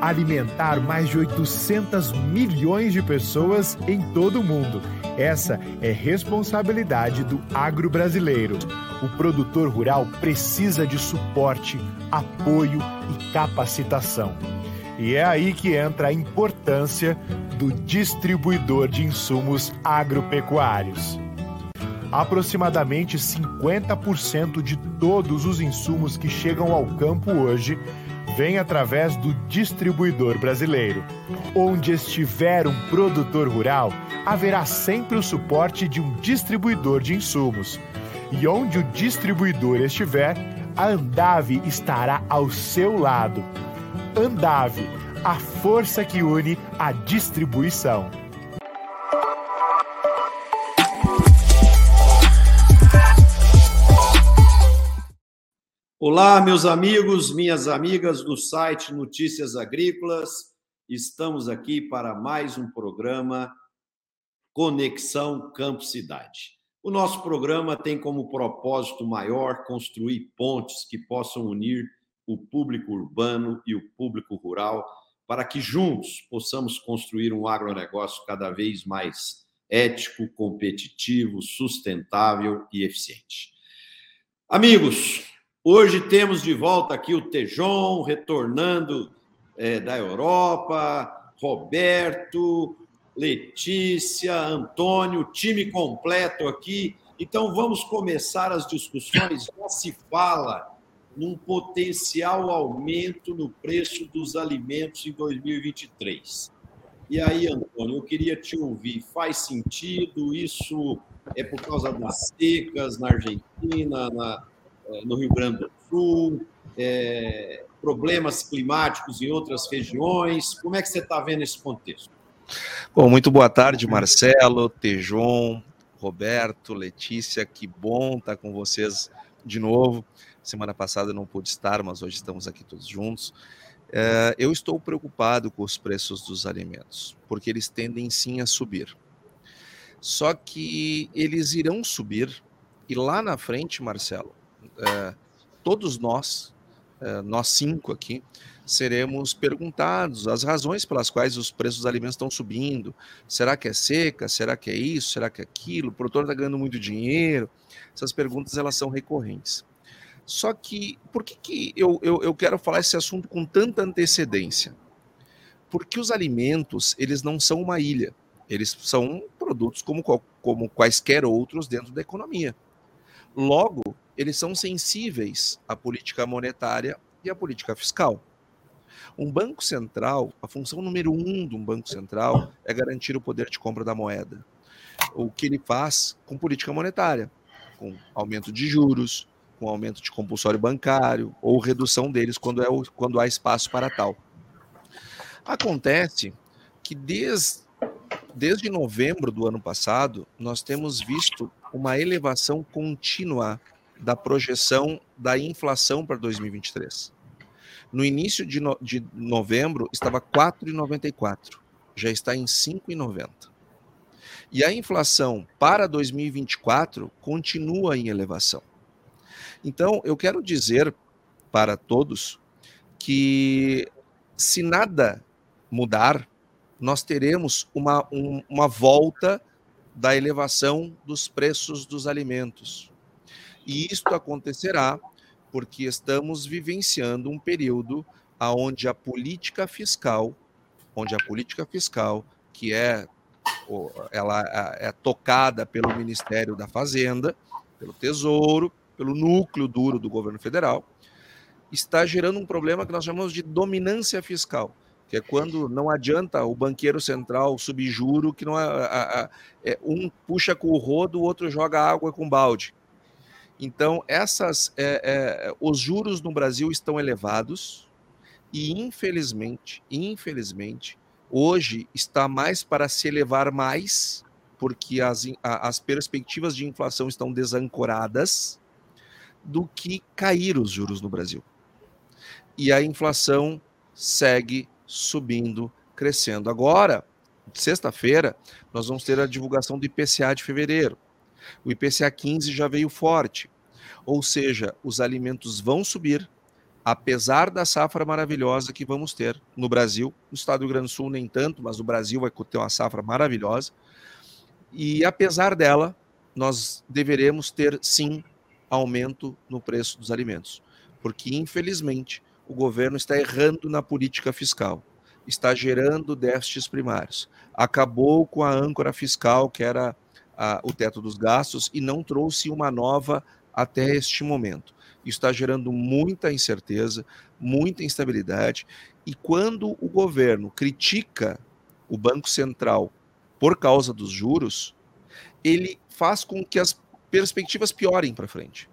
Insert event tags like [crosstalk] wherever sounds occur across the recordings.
alimentar mais de 800 milhões de pessoas em todo o mundo. Essa é responsabilidade do agro brasileiro. O produtor rural precisa de suporte, apoio e capacitação. E é aí que entra a importância do distribuidor de insumos agropecuários. Aproximadamente 50% de todos os insumos que chegam ao campo hoje vem através do distribuidor brasileiro. Onde estiver um produtor rural, haverá sempre o suporte de um distribuidor de insumos. E onde o distribuidor estiver, a Andave estará ao seu lado. Andave, a força que une a distribuição. Olá, meus amigos, minhas amigas do site Notícias Agrícolas. Estamos aqui para mais um programa Conexão Campo Cidade. O nosso programa tem como propósito maior construir pontes que possam unir o público urbano e o público rural para que juntos possamos construir um agronegócio cada vez mais ético, competitivo, sustentável e eficiente. Amigos, Hoje temos de volta aqui o Tejon, retornando é, da Europa, Roberto, Letícia, Antônio, time completo aqui. Então vamos começar as discussões. Já se fala num potencial aumento no preço dos alimentos em 2023. E aí, Antônio, eu queria te ouvir. Faz sentido? Isso é por causa das secas na Argentina, na, no Rio Grande do Sul, é, problemas climáticos em outras regiões. Como é que você está vendo esse contexto? Bom, muito boa tarde, Marcelo, Tejon, Roberto, Letícia, que bom estar com vocês de novo. Semana passada não pude estar, mas hoje estamos aqui todos juntos. É, eu estou preocupado com os preços dos alimentos, porque eles tendem sim a subir. Só que eles irão subir, e lá na frente, Marcelo, é, todos nós, é, nós cinco aqui, seremos perguntados as razões pelas quais os preços dos alimentos estão subindo. Será que é seca? Será que é isso? Será que é aquilo? O produtor está ganhando muito dinheiro? Essas perguntas elas são recorrentes. Só que, por que, que eu, eu, eu quero falar esse assunto com tanta antecedência? Porque os alimentos, eles não são uma ilha. Eles são produtos como, como quaisquer outros dentro da economia. Logo, eles são sensíveis à política monetária e à política fiscal. Um banco central, a função número um de um banco central é garantir o poder de compra da moeda. O que ele faz com política monetária, com aumento de juros, com aumento de compulsório bancário ou redução deles quando, é quando há espaço para tal. Acontece que desde, desde novembro do ano passado, nós temos visto uma elevação contínua da projeção da inflação para 2023. No início de, no, de novembro, estava 4,94, já está em 5,90. E a inflação para 2024 continua em elevação. Então, eu quero dizer para todos que, se nada mudar, nós teremos uma, um, uma volta da elevação dos preços dos alimentos. E isto acontecerá porque estamos vivenciando um período onde a política fiscal, onde a política fiscal, que é ela é tocada pelo Ministério da Fazenda, pelo Tesouro, pelo núcleo duro do governo federal, está gerando um problema que nós chamamos de dominância fiscal, que é quando não adianta o banqueiro central subir juro, que não é, é um puxa com o rodo, o outro joga água com balde. Então, essas, é, é, os juros no Brasil estão elevados e, infelizmente, infelizmente, hoje está mais para se elevar mais, porque as, as perspectivas de inflação estão desancoradas, do que cair os juros no Brasil. E a inflação segue subindo, crescendo. Agora, sexta-feira, nós vamos ter a divulgação do IPCA de fevereiro. O IPCA 15 já veio forte. Ou seja, os alimentos vão subir, apesar da safra maravilhosa que vamos ter no Brasil, no estado do Rio Grande do Sul nem tanto, mas no Brasil vai ter uma safra maravilhosa. E apesar dela, nós deveremos ter sim aumento no preço dos alimentos, porque infelizmente o governo está errando na política fiscal, está gerando déficits primários, acabou com a âncora fiscal que era o teto dos gastos e não trouxe uma nova até este momento. Isso está gerando muita incerteza, muita instabilidade. E quando o governo critica o Banco Central por causa dos juros, ele faz com que as perspectivas piorem para frente.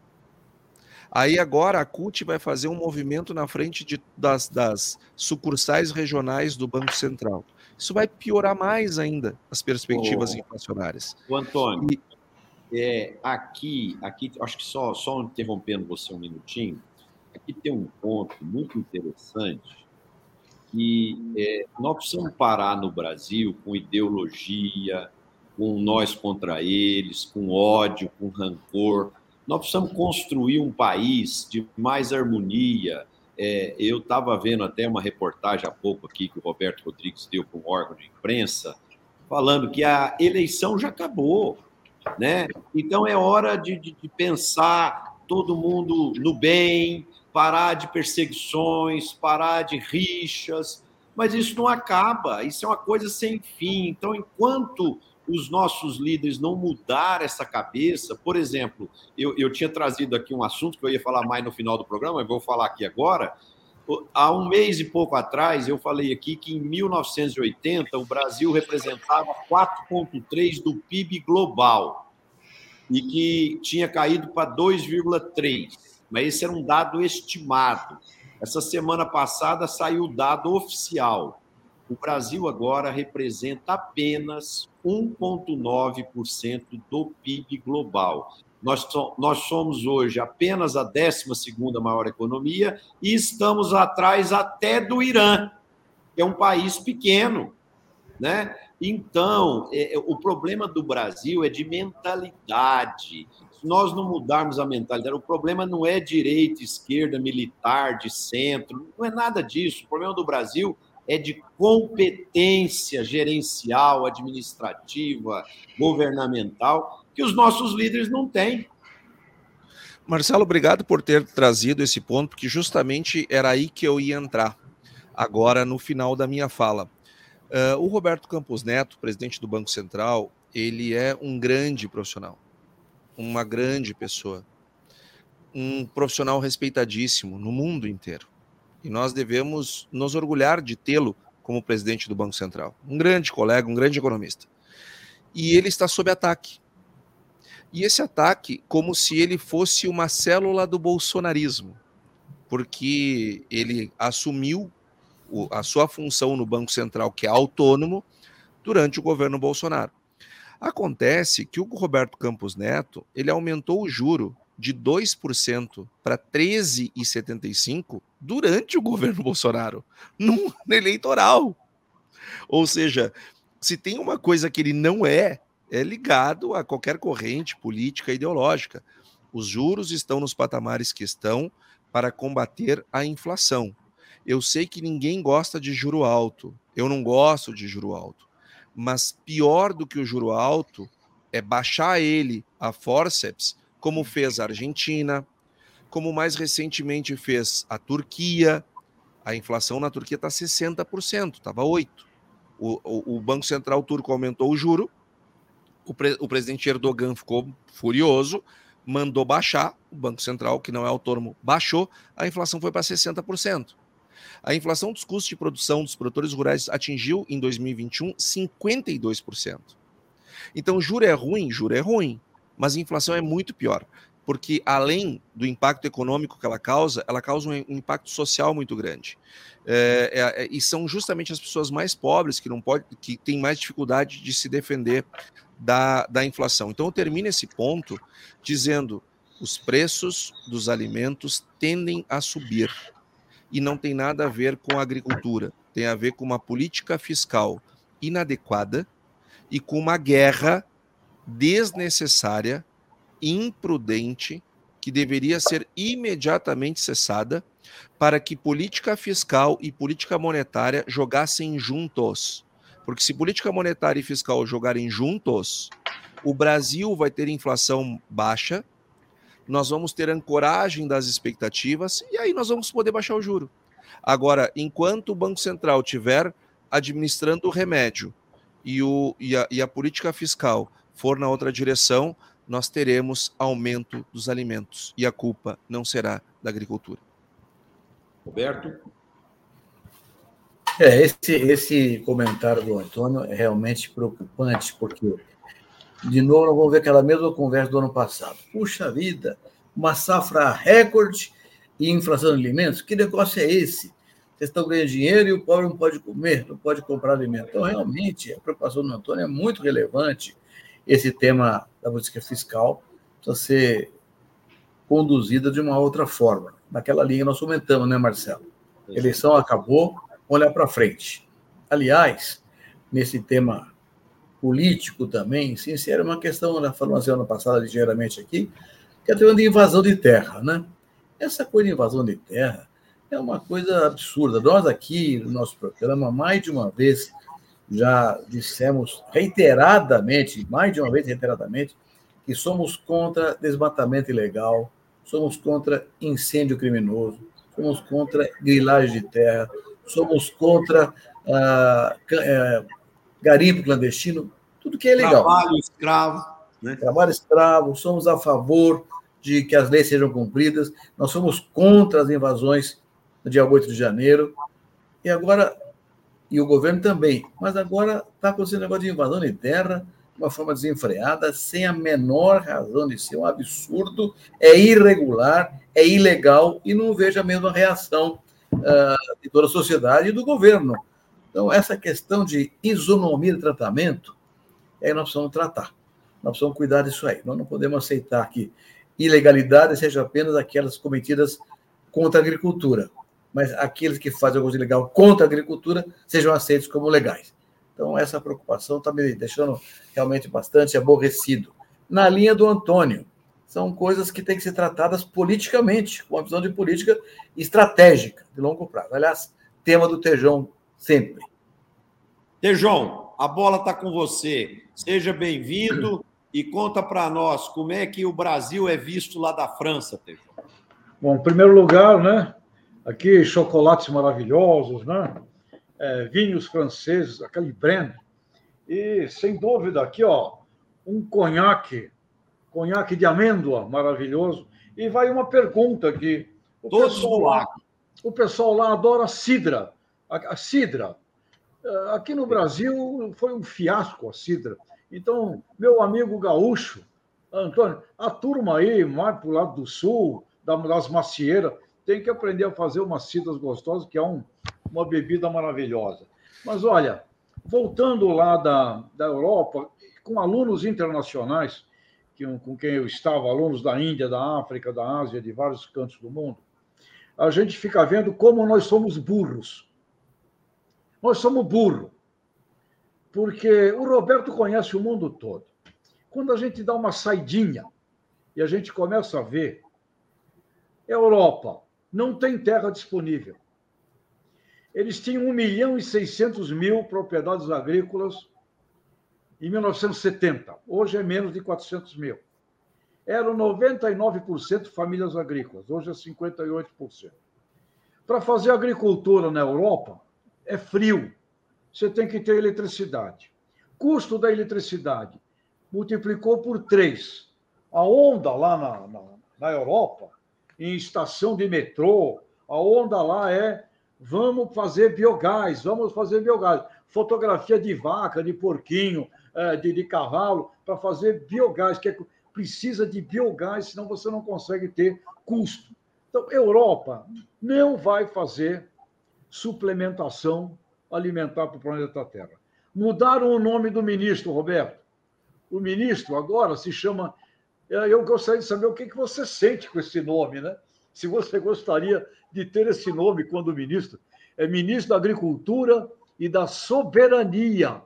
Aí agora a CUT vai fazer um movimento na frente de, das, das, sucursais regionais do Banco Central. Isso vai piorar mais ainda as perspectivas inflacionárias. O Antônio, e, é, aqui, aqui, acho que só, só interrompendo você um minutinho, aqui tem um ponto muito interessante que é, nós precisamos parar no Brasil com ideologia, com nós contra eles, com ódio, com rancor. Nós precisamos construir um país de mais harmonia. É, eu estava vendo até uma reportagem há pouco aqui que o Roberto Rodrigues deu para um órgão de imprensa, falando que a eleição já acabou né? Então é hora de, de, de pensar todo mundo no bem, parar de perseguições, parar de rixas, mas isso não acaba, isso é uma coisa sem fim. Então, enquanto os nossos líderes não mudar essa cabeça, por exemplo, eu, eu tinha trazido aqui um assunto que eu ia falar mais no final do programa, mas vou falar aqui agora. Há um mês e pouco atrás, eu falei aqui que em 1980 o Brasil representava 4,3% do PIB global e que tinha caído para 2,3%. Mas esse era um dado estimado. Essa semana passada saiu o dado oficial. O Brasil agora representa apenas 1,9% do PIB global. Nós, nós somos hoje apenas a 12 maior economia e estamos atrás até do Irã, que é um país pequeno. Né? Então, é, é, o problema do Brasil é de mentalidade. Se nós não mudarmos a mentalidade, o problema não é direita, esquerda, militar, de centro, não é nada disso. O problema do Brasil é de competência gerencial, administrativa, governamental, que os nossos líderes não têm. Marcelo, obrigado por ter trazido esse ponto, porque justamente era aí que eu ia entrar, agora no final da minha fala. Uh, o Roberto Campos Neto, presidente do Banco Central, ele é um grande profissional, uma grande pessoa, um profissional respeitadíssimo no mundo inteiro. E nós devemos nos orgulhar de tê-lo como presidente do Banco Central. Um grande colega, um grande economista. E ele está sob ataque. E esse ataque, como se ele fosse uma célula do bolsonarismo, porque ele assumiu a sua função no Banco Central, que é autônomo, durante o governo Bolsonaro. Acontece que o Roberto Campos Neto ele aumentou o juro de 2% para 13,75% durante o governo [laughs] Bolsonaro, no eleitoral. Ou seja, se tem uma coisa que ele não é, é ligado a qualquer corrente política ideológica. Os juros estão nos patamares que estão para combater a inflação. Eu sei que ninguém gosta de juro alto. Eu não gosto de juro alto. Mas pior do que o juro alto é baixar ele a forceps, como fez a Argentina, como mais recentemente fez a Turquia. A inflação na Turquia está 60%, estava 8%. O, o, o Banco Central turco aumentou o juro, o, pre, o presidente Erdogan ficou furioso, mandou baixar, o Banco Central, que não é autônomo, baixou, a inflação foi para 60%. A inflação dos custos de produção dos produtores rurais atingiu em 2021 52%. Então, juro é ruim, juro é ruim, mas a inflação é muito pior, porque além do impacto econômico que ela causa, ela causa um impacto social muito grande. É, é, é, e são justamente as pessoas mais pobres que não pode, que têm mais dificuldade de se defender da, da inflação. Então eu termino esse ponto dizendo os preços dos alimentos tendem a subir e não tem nada a ver com a agricultura, tem a ver com uma política fiscal inadequada e com uma guerra desnecessária, imprudente que deveria ser imediatamente cessada para que política fiscal e política monetária jogassem juntos. Porque se política monetária e fiscal jogarem juntos, o Brasil vai ter inflação baixa, nós vamos ter ancoragem das expectativas e aí nós vamos poder baixar o juro. Agora, enquanto o Banco Central tiver administrando o remédio e, o, e, a, e a política fiscal for na outra direção, nós teremos aumento dos alimentos e a culpa não será da agricultura. Roberto? É, esse, esse comentário do Antônio é realmente preocupante, porque, de novo, nós vamos ver aquela mesma conversa do ano passado. Puxa vida, uma safra recorde e inflação de alimentos? Que negócio é esse? Vocês estão ganhando dinheiro e o pobre não pode comer, não pode comprar alimento. Então, realmente, a preocupação do Antônio é muito relevante. Esse tema da política fiscal precisa ser conduzida de uma outra forma. Naquela linha nós comentamos, né, Marcelo? A eleição acabou, olhar para frente. Aliás, nesse tema político também, sim, era uma questão, nós falamos ano passado ligeiramente aqui, que é a tema de invasão de terra, né? Essa coisa de invasão de terra é uma coisa absurda. Nós aqui, no nosso programa, mais de uma vez já dissemos reiteradamente, mais de uma vez reiteradamente, que somos contra desmatamento ilegal, somos contra incêndio criminoso, somos contra grilagem de terra, somos contra ah, eh, garimpo clandestino, tudo que é legal. Trabalho escravo. Né? Trabalho escravo, somos a favor de que as leis sejam cumpridas, nós somos contra as invasões no dia 8 de janeiro, e agora, e o governo também, mas agora está acontecendo um negócio de invasão de terra, de uma forma desenfreada, sem a menor razão de ser um absurdo, é irregular, é ilegal, e não vejo a mesma reação uh, de toda a sociedade e do governo. Então, essa questão de isonomia de tratamento, é nós precisamos tratar. Nós precisamos cuidar disso aí. Nós não podemos aceitar que ilegalidade seja apenas aquelas cometidas contra a agricultura, mas aqueles que fazem alguma coisa ilegal contra a agricultura sejam aceitos como legais. Então, essa preocupação está me deixando realmente bastante aborrecido. Na linha do Antônio, são coisas que têm que ser tratadas politicamente, com uma visão de política estratégica, de longo prazo. Aliás, tema do Tejão sempre. Tejão, a bola está com você. Seja bem-vindo e conta para nós como é que o Brasil é visto lá da França, Tejão. Bom, em primeiro lugar, né? Aqui chocolates maravilhosos, né? É, vinhos franceses, aquele brand. E, sem dúvida, aqui, ó, um conhaque conhaque de amêndoa maravilhoso. E vai uma pergunta aqui. O Todos pessoal lá, o pessoal lá adora cidra. A, a cidra. Eh, aqui no Brasil foi um fiasco a cidra. Então, meu amigo gaúcho, Antônio, a turma aí, mais para o lado do sul, das macieiras, tem que aprender a fazer umas cidras gostosas, que é um, uma bebida maravilhosa. Mas olha, voltando lá da, da Europa, com alunos internacionais, que, com quem eu estava, alunos da Índia, da África, da Ásia, de vários cantos do mundo, a gente fica vendo como nós somos burros. Nós somos burros. Porque o Roberto conhece o mundo todo. Quando a gente dá uma saidinha e a gente começa a ver, Europa não tem terra disponível. Eles tinham 1 milhão e 600 mil propriedades agrícolas em 1970. Hoje é menos de 400 mil. Eram 99% famílias agrícolas, hoje é 58%. Para fazer agricultura na Europa, é frio. Você tem que ter eletricidade. Custo da eletricidade multiplicou por três. A onda lá na, na, na Europa, em estação de metrô, a onda lá é vamos fazer biogás, vamos fazer biogás. Fotografia de vaca, de porquinho, é, de, de cavalo para fazer biogás, que é, precisa de biogás, senão você não consegue ter custo. Então, Europa não vai fazer suplementação alimentar para o planeta Terra. Mudaram o nome do ministro, Roberto. O ministro agora se chama. Eu gostaria de saber o que você sente com esse nome, né? Se você gostaria de ter esse nome quando ministro. É ministro da Agricultura e da Soberania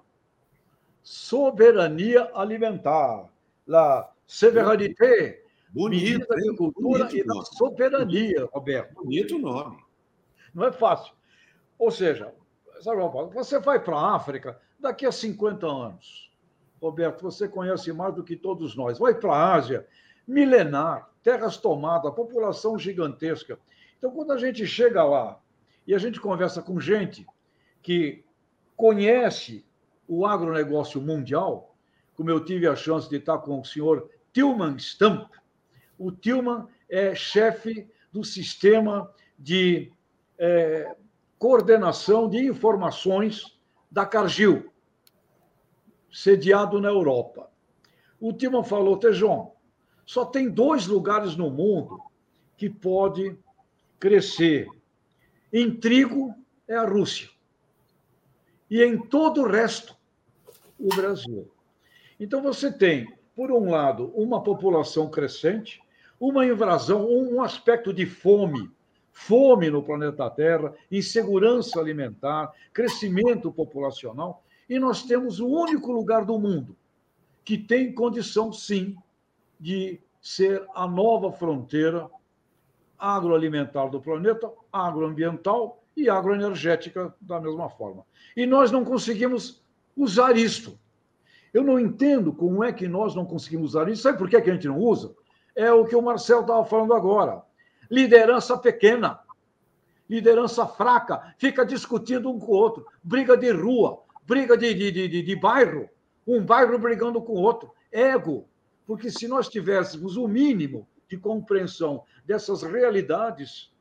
soberania alimentar, la souveraineté Bonito, da agricultura bonito e da soberania, Roberto. Bonito nome. Não é fácil. Ou seja, sabe, você vai para a África daqui a 50 anos. Roberto, você conhece mais do que todos nós. Vai para a Ásia, milenar, terras tomadas, população gigantesca. Então, quando a gente chega lá e a gente conversa com gente que conhece o agronegócio mundial, como eu tive a chance de estar com o senhor Tilman Stamp. O Tilman é chefe do sistema de é, coordenação de informações da Cargill, sediado na Europa. O Tilman falou, Tejon, só tem dois lugares no mundo que pode crescer. Em trigo é a Rússia. E em todo o resto, o Brasil. Então você tem, por um lado, uma população crescente, uma invasão, um aspecto de fome, fome no planeta Terra, insegurança alimentar, crescimento populacional, e nós temos o único lugar do mundo que tem condição, sim, de ser a nova fronteira agroalimentar do planeta, agroambiental e agroenergética da mesma forma. E nós não conseguimos usar isto. Eu não entendo como é que nós não conseguimos usar isso. Sabe por que a gente não usa? É o que o Marcel estava falando agora. Liderança pequena, liderança fraca, fica discutindo um com o outro, briga de rua, briga de, de, de, de bairro, um bairro brigando com o outro, ego. Porque se nós tivéssemos o mínimo de compreensão dessas realidades,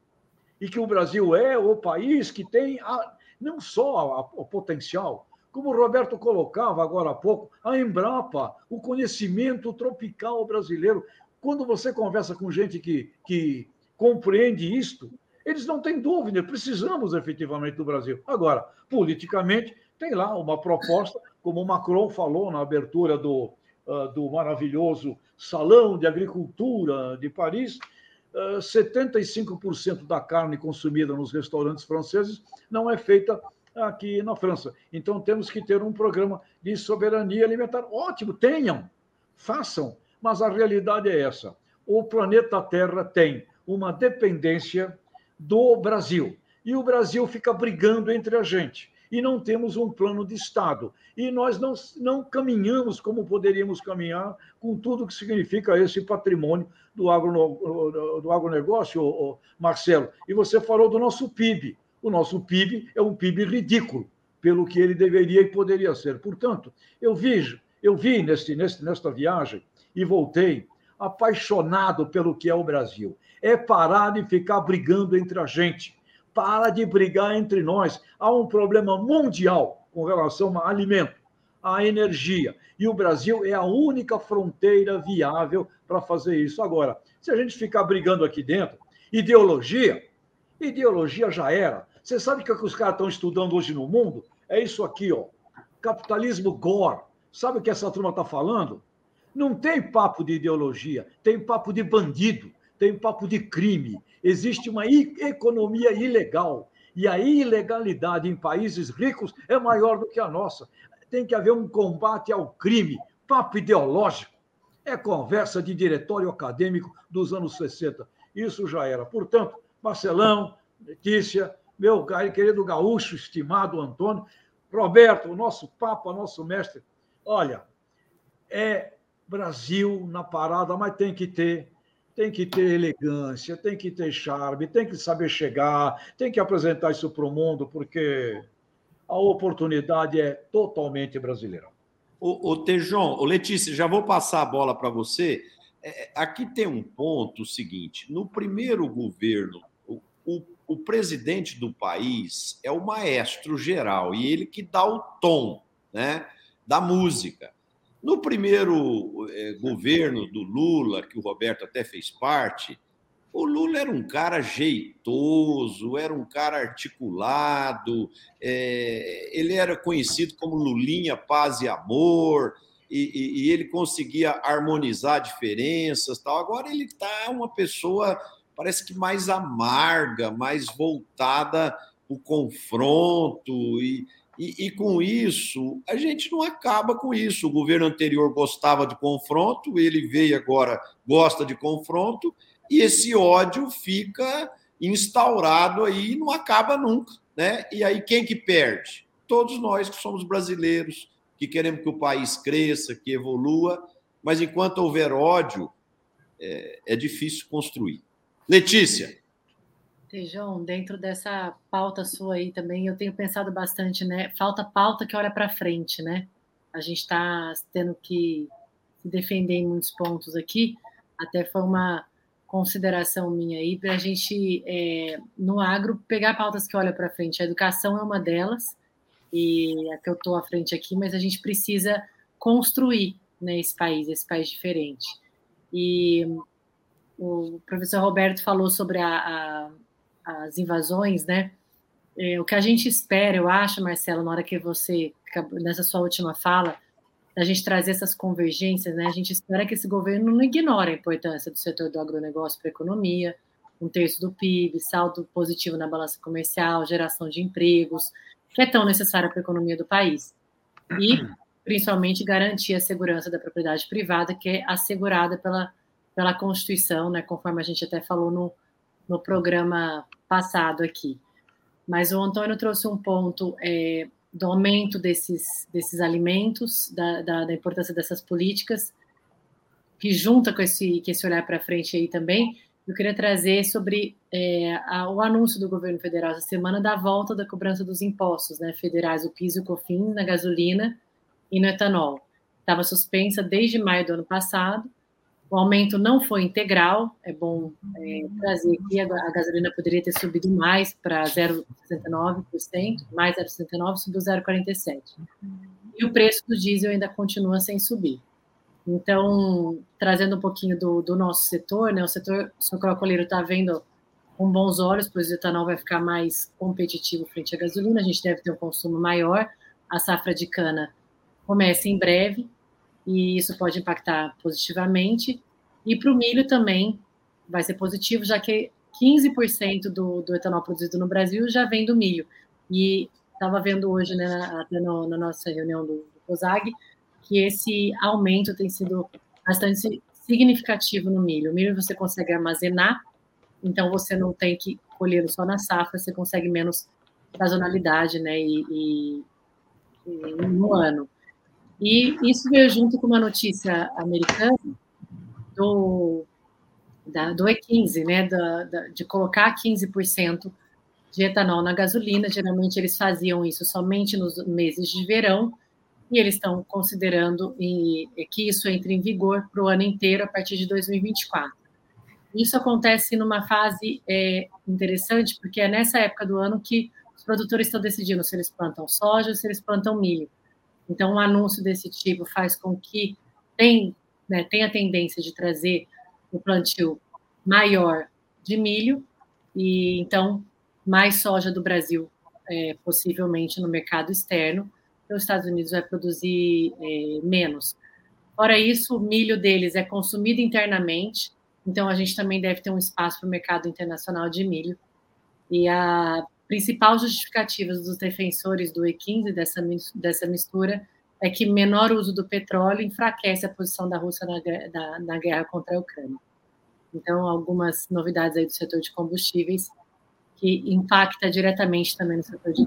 e que o Brasil é o país que tem a, não só a, o potencial, como o Roberto colocava agora há pouco, a Embrapa, o conhecimento tropical brasileiro. Quando você conversa com gente que, que compreende isto, eles não têm dúvida, precisamos efetivamente do Brasil. Agora, politicamente, tem lá uma proposta, como o Macron falou na abertura do, uh, do maravilhoso Salão de Agricultura de Paris, uh, ah, 75% da carne consumida nos restaurantes franceses não é feita aqui na França. Então temos que ter um programa de soberania alimentar. Ótimo, tenham, façam, mas a realidade é essa. O planeta Terra tem uma dependência do Brasil. E o Brasil fica brigando entre a gente e não temos um plano de Estado. E nós não, não caminhamos como poderíamos caminhar com tudo que significa esse patrimônio do, agro, do agronegócio, Marcelo. E você falou do nosso PIB. O nosso PIB é um PIB ridículo, pelo que ele deveria e poderia ser. Portanto, eu vi, eu vi neste, neste, nesta viagem e voltei apaixonado pelo que é o Brasil. É parar de ficar brigando entre a gente para de brigar entre nós. Há um problema mundial com relação a alimento, a energia. E o Brasil é a única fronteira viável para fazer isso. Agora, se a gente ficar brigando aqui dentro, ideologia, ideologia já era. Você sabe o que, é que os caras estão estudando hoje no mundo? É isso aqui, ó. Capitalismo gore. Sabe o que essa turma está falando? Não tem papo de ideologia, tem papo de bandido, tem papo de crime, existe uma economia ilegal. E a ilegalidade em países ricos é maior do que a nossa. Tem que haver um combate ao crime, papo ideológico. É conversa de diretório acadêmico dos anos 60. Isso já era. Portanto, Marcelão, Letícia, meu querido gaúcho, estimado Antônio, Roberto, o nosso papa, nosso mestre, olha, é Brasil na parada, mas tem que ter tem que ter elegância, tem que ter charme, tem que saber chegar, tem que apresentar isso para o mundo, porque a oportunidade é totalmente brasileira. O, o Tejon, o Letícia, já vou passar a bola para você. É, aqui tem um ponto seguinte: no primeiro governo, o, o, o presidente do país é o maestro geral e ele que dá o tom né, da música. No primeiro eh, governo do Lula, que o Roberto até fez parte, o Lula era um cara jeitoso, era um cara articulado, é, ele era conhecido como Lulinha Paz e Amor, e, e, e ele conseguia harmonizar diferenças. Tal. Agora ele está uma pessoa, parece que mais amarga, mais voltada o confronto e, e, e, com isso, a gente não acaba com isso. O governo anterior gostava de confronto, ele veio agora, gosta de confronto, e esse ódio fica instaurado aí e não acaba nunca. Né? E aí quem que perde? Todos nós que somos brasileiros, que queremos que o país cresça, que evolua, mas enquanto houver ódio, é, é difícil construir. Letícia. João, dentro dessa pauta sua aí também, eu tenho pensado bastante, né? Falta pauta que olha para frente, né? A gente está tendo que se defender em muitos pontos aqui. Até foi uma consideração minha aí para a gente, é, no agro, pegar pautas que olham para frente. A educação é uma delas, e a que eu estou à frente aqui, mas a gente precisa construir né, esse país, esse país diferente. E o professor Roberto falou sobre a, a as invasões, né? É, o que a gente espera, eu acho, Marcelo, na hora que você, nessa sua última fala, a gente trazer essas convergências, né? A gente espera que esse governo não ignore a importância do setor do agronegócio para a economia, um terço do PIB, saldo positivo na balança comercial, geração de empregos, que é tão necessária para a economia do país. E, principalmente, garantir a segurança da propriedade privada, que é assegurada pela, pela Constituição, né? Conforme a gente até falou no, no programa passado aqui. Mas o Antônio trouxe um ponto é, do aumento desses, desses alimentos, da, da, da, importância dessas políticas, que junta com esse, com esse olhar para frente aí também, eu queria trazer sobre é, a, o anúncio do governo federal essa semana da volta da cobrança dos impostos né, federais, o PIS e o COFINS, na gasolina e no etanol. Estava suspensa desde maio do ano passado, o aumento não foi integral, é bom é, trazer aqui, a, gasolina poderia ter subido mais para 0,69%, mais 0,69%, subiu 0,47%. E o preço do diesel ainda continua sem subir. Então, trazendo um pouquinho do, do nosso setor, né, o setor sucroalcooleiro está vendo com bons olhos, pois o etanol vai ficar mais competitivo frente à gasolina, a gente deve ter um consumo maior, a safra de cana começa em breve, e isso pode impactar positivamente. E para o milho também vai ser positivo, já que 15% do, do etanol produzido no Brasil já vem do milho. E estava vendo hoje, né, até no, na nossa reunião do, do COSAG, que esse aumento tem sido bastante significativo no milho. O milho você consegue armazenar, então você não tem que colhê-lo só na safra, você consegue menos sazonalidade, né, e, e, e no ano. E isso veio junto com uma notícia americana do, da, do E15, né, da, da, de colocar 15% de etanol na gasolina. Geralmente eles faziam isso somente nos meses de verão, e eles estão considerando e, que isso entre em vigor para o ano inteiro a partir de 2024. Isso acontece numa fase é, interessante, porque é nessa época do ano que os produtores estão decidindo se eles plantam soja ou se eles plantam milho. Então, um anúncio desse tipo faz com que tem, né, tenha a tendência de trazer o plantio maior de milho e, então, mais soja do Brasil, é, possivelmente no mercado externo, os Estados Unidos vai produzir é, menos. Fora isso, o milho deles é consumido internamente, então a gente também deve ter um espaço para o mercado internacional de milho. E a principal justificativa dos defensores do E15, dessa, dessa mistura, é que menor uso do petróleo enfraquece a posição da Rússia na, na, na guerra contra a Ucrânia. Então, algumas novidades aí do setor de combustíveis que impacta diretamente também no setor de.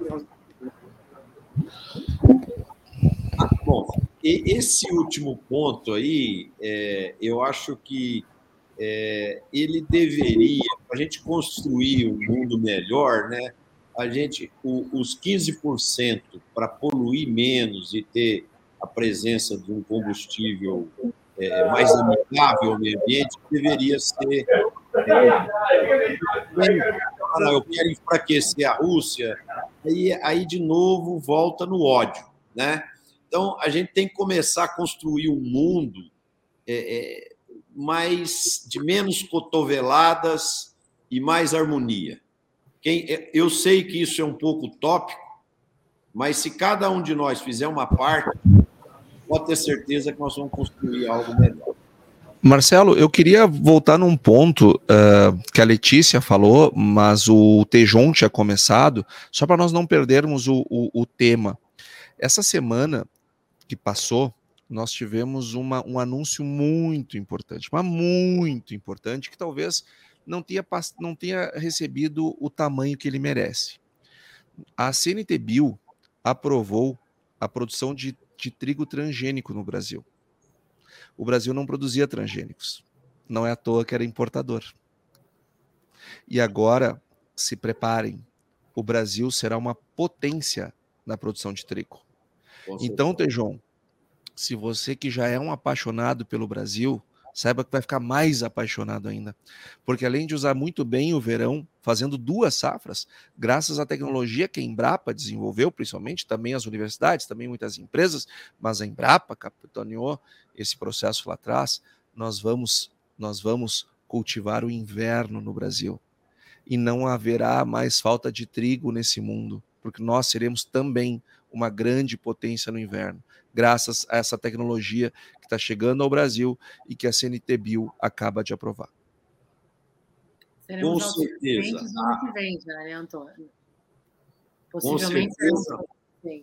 Ah, bom, esse último ponto aí, é, eu acho que é, ele deveria, para a gente construir um mundo melhor, né, a gente, o, os 15% para poluir menos e ter a presença de um combustível é, mais amigável ao meio ambiente, deveria ser. É, eu quero enfraquecer a Rússia, aí, aí de novo volta no ódio. Né? Então, a gente tem que começar a construir um mundo é, é mais de menos cotoveladas e mais harmonia. Quem, eu sei que isso é um pouco utópico, mas se cada um de nós fizer uma parte, pode ter certeza que nós vamos construir algo melhor. Marcelo, eu queria voltar num ponto uh, que a Letícia falou, mas o Tejon tinha começado, só para nós não perdermos o, o, o, tema. Essa semana que passou, nós tivemos uma, um anúncio muito importante, mas muito importante, que talvez não tenha, não tenha recebido o tamanho que ele merece. A CNTBio aprovou a produção de, de trigo transgênico no Brasil o Brasil não produzia transgênicos. Não é à toa que era importador. E agora, se preparem, o Brasil será uma potência na produção de trigo. Então, Tejon, se você que já é um apaixonado pelo Brasil, saiba que vai ficar mais apaixonado ainda. Porque além de usar muito bem o verão, fazendo duas safras, graças à tecnologia que a Embrapa desenvolveu, principalmente, também as universidades, também muitas empresas, mas a Embrapa capitaneou esse processo lá atrás, nós vamos, nós vamos cultivar o inverno no Brasil. E não haverá mais falta de trigo nesse mundo, porque nós seremos também uma grande potência no inverno graças a essa tecnologia que está chegando ao Brasil e que a CNTBio acaba de aprovar. Seremos Com certeza. no ano que vem já, né, Antônio? Possivelmente com certeza,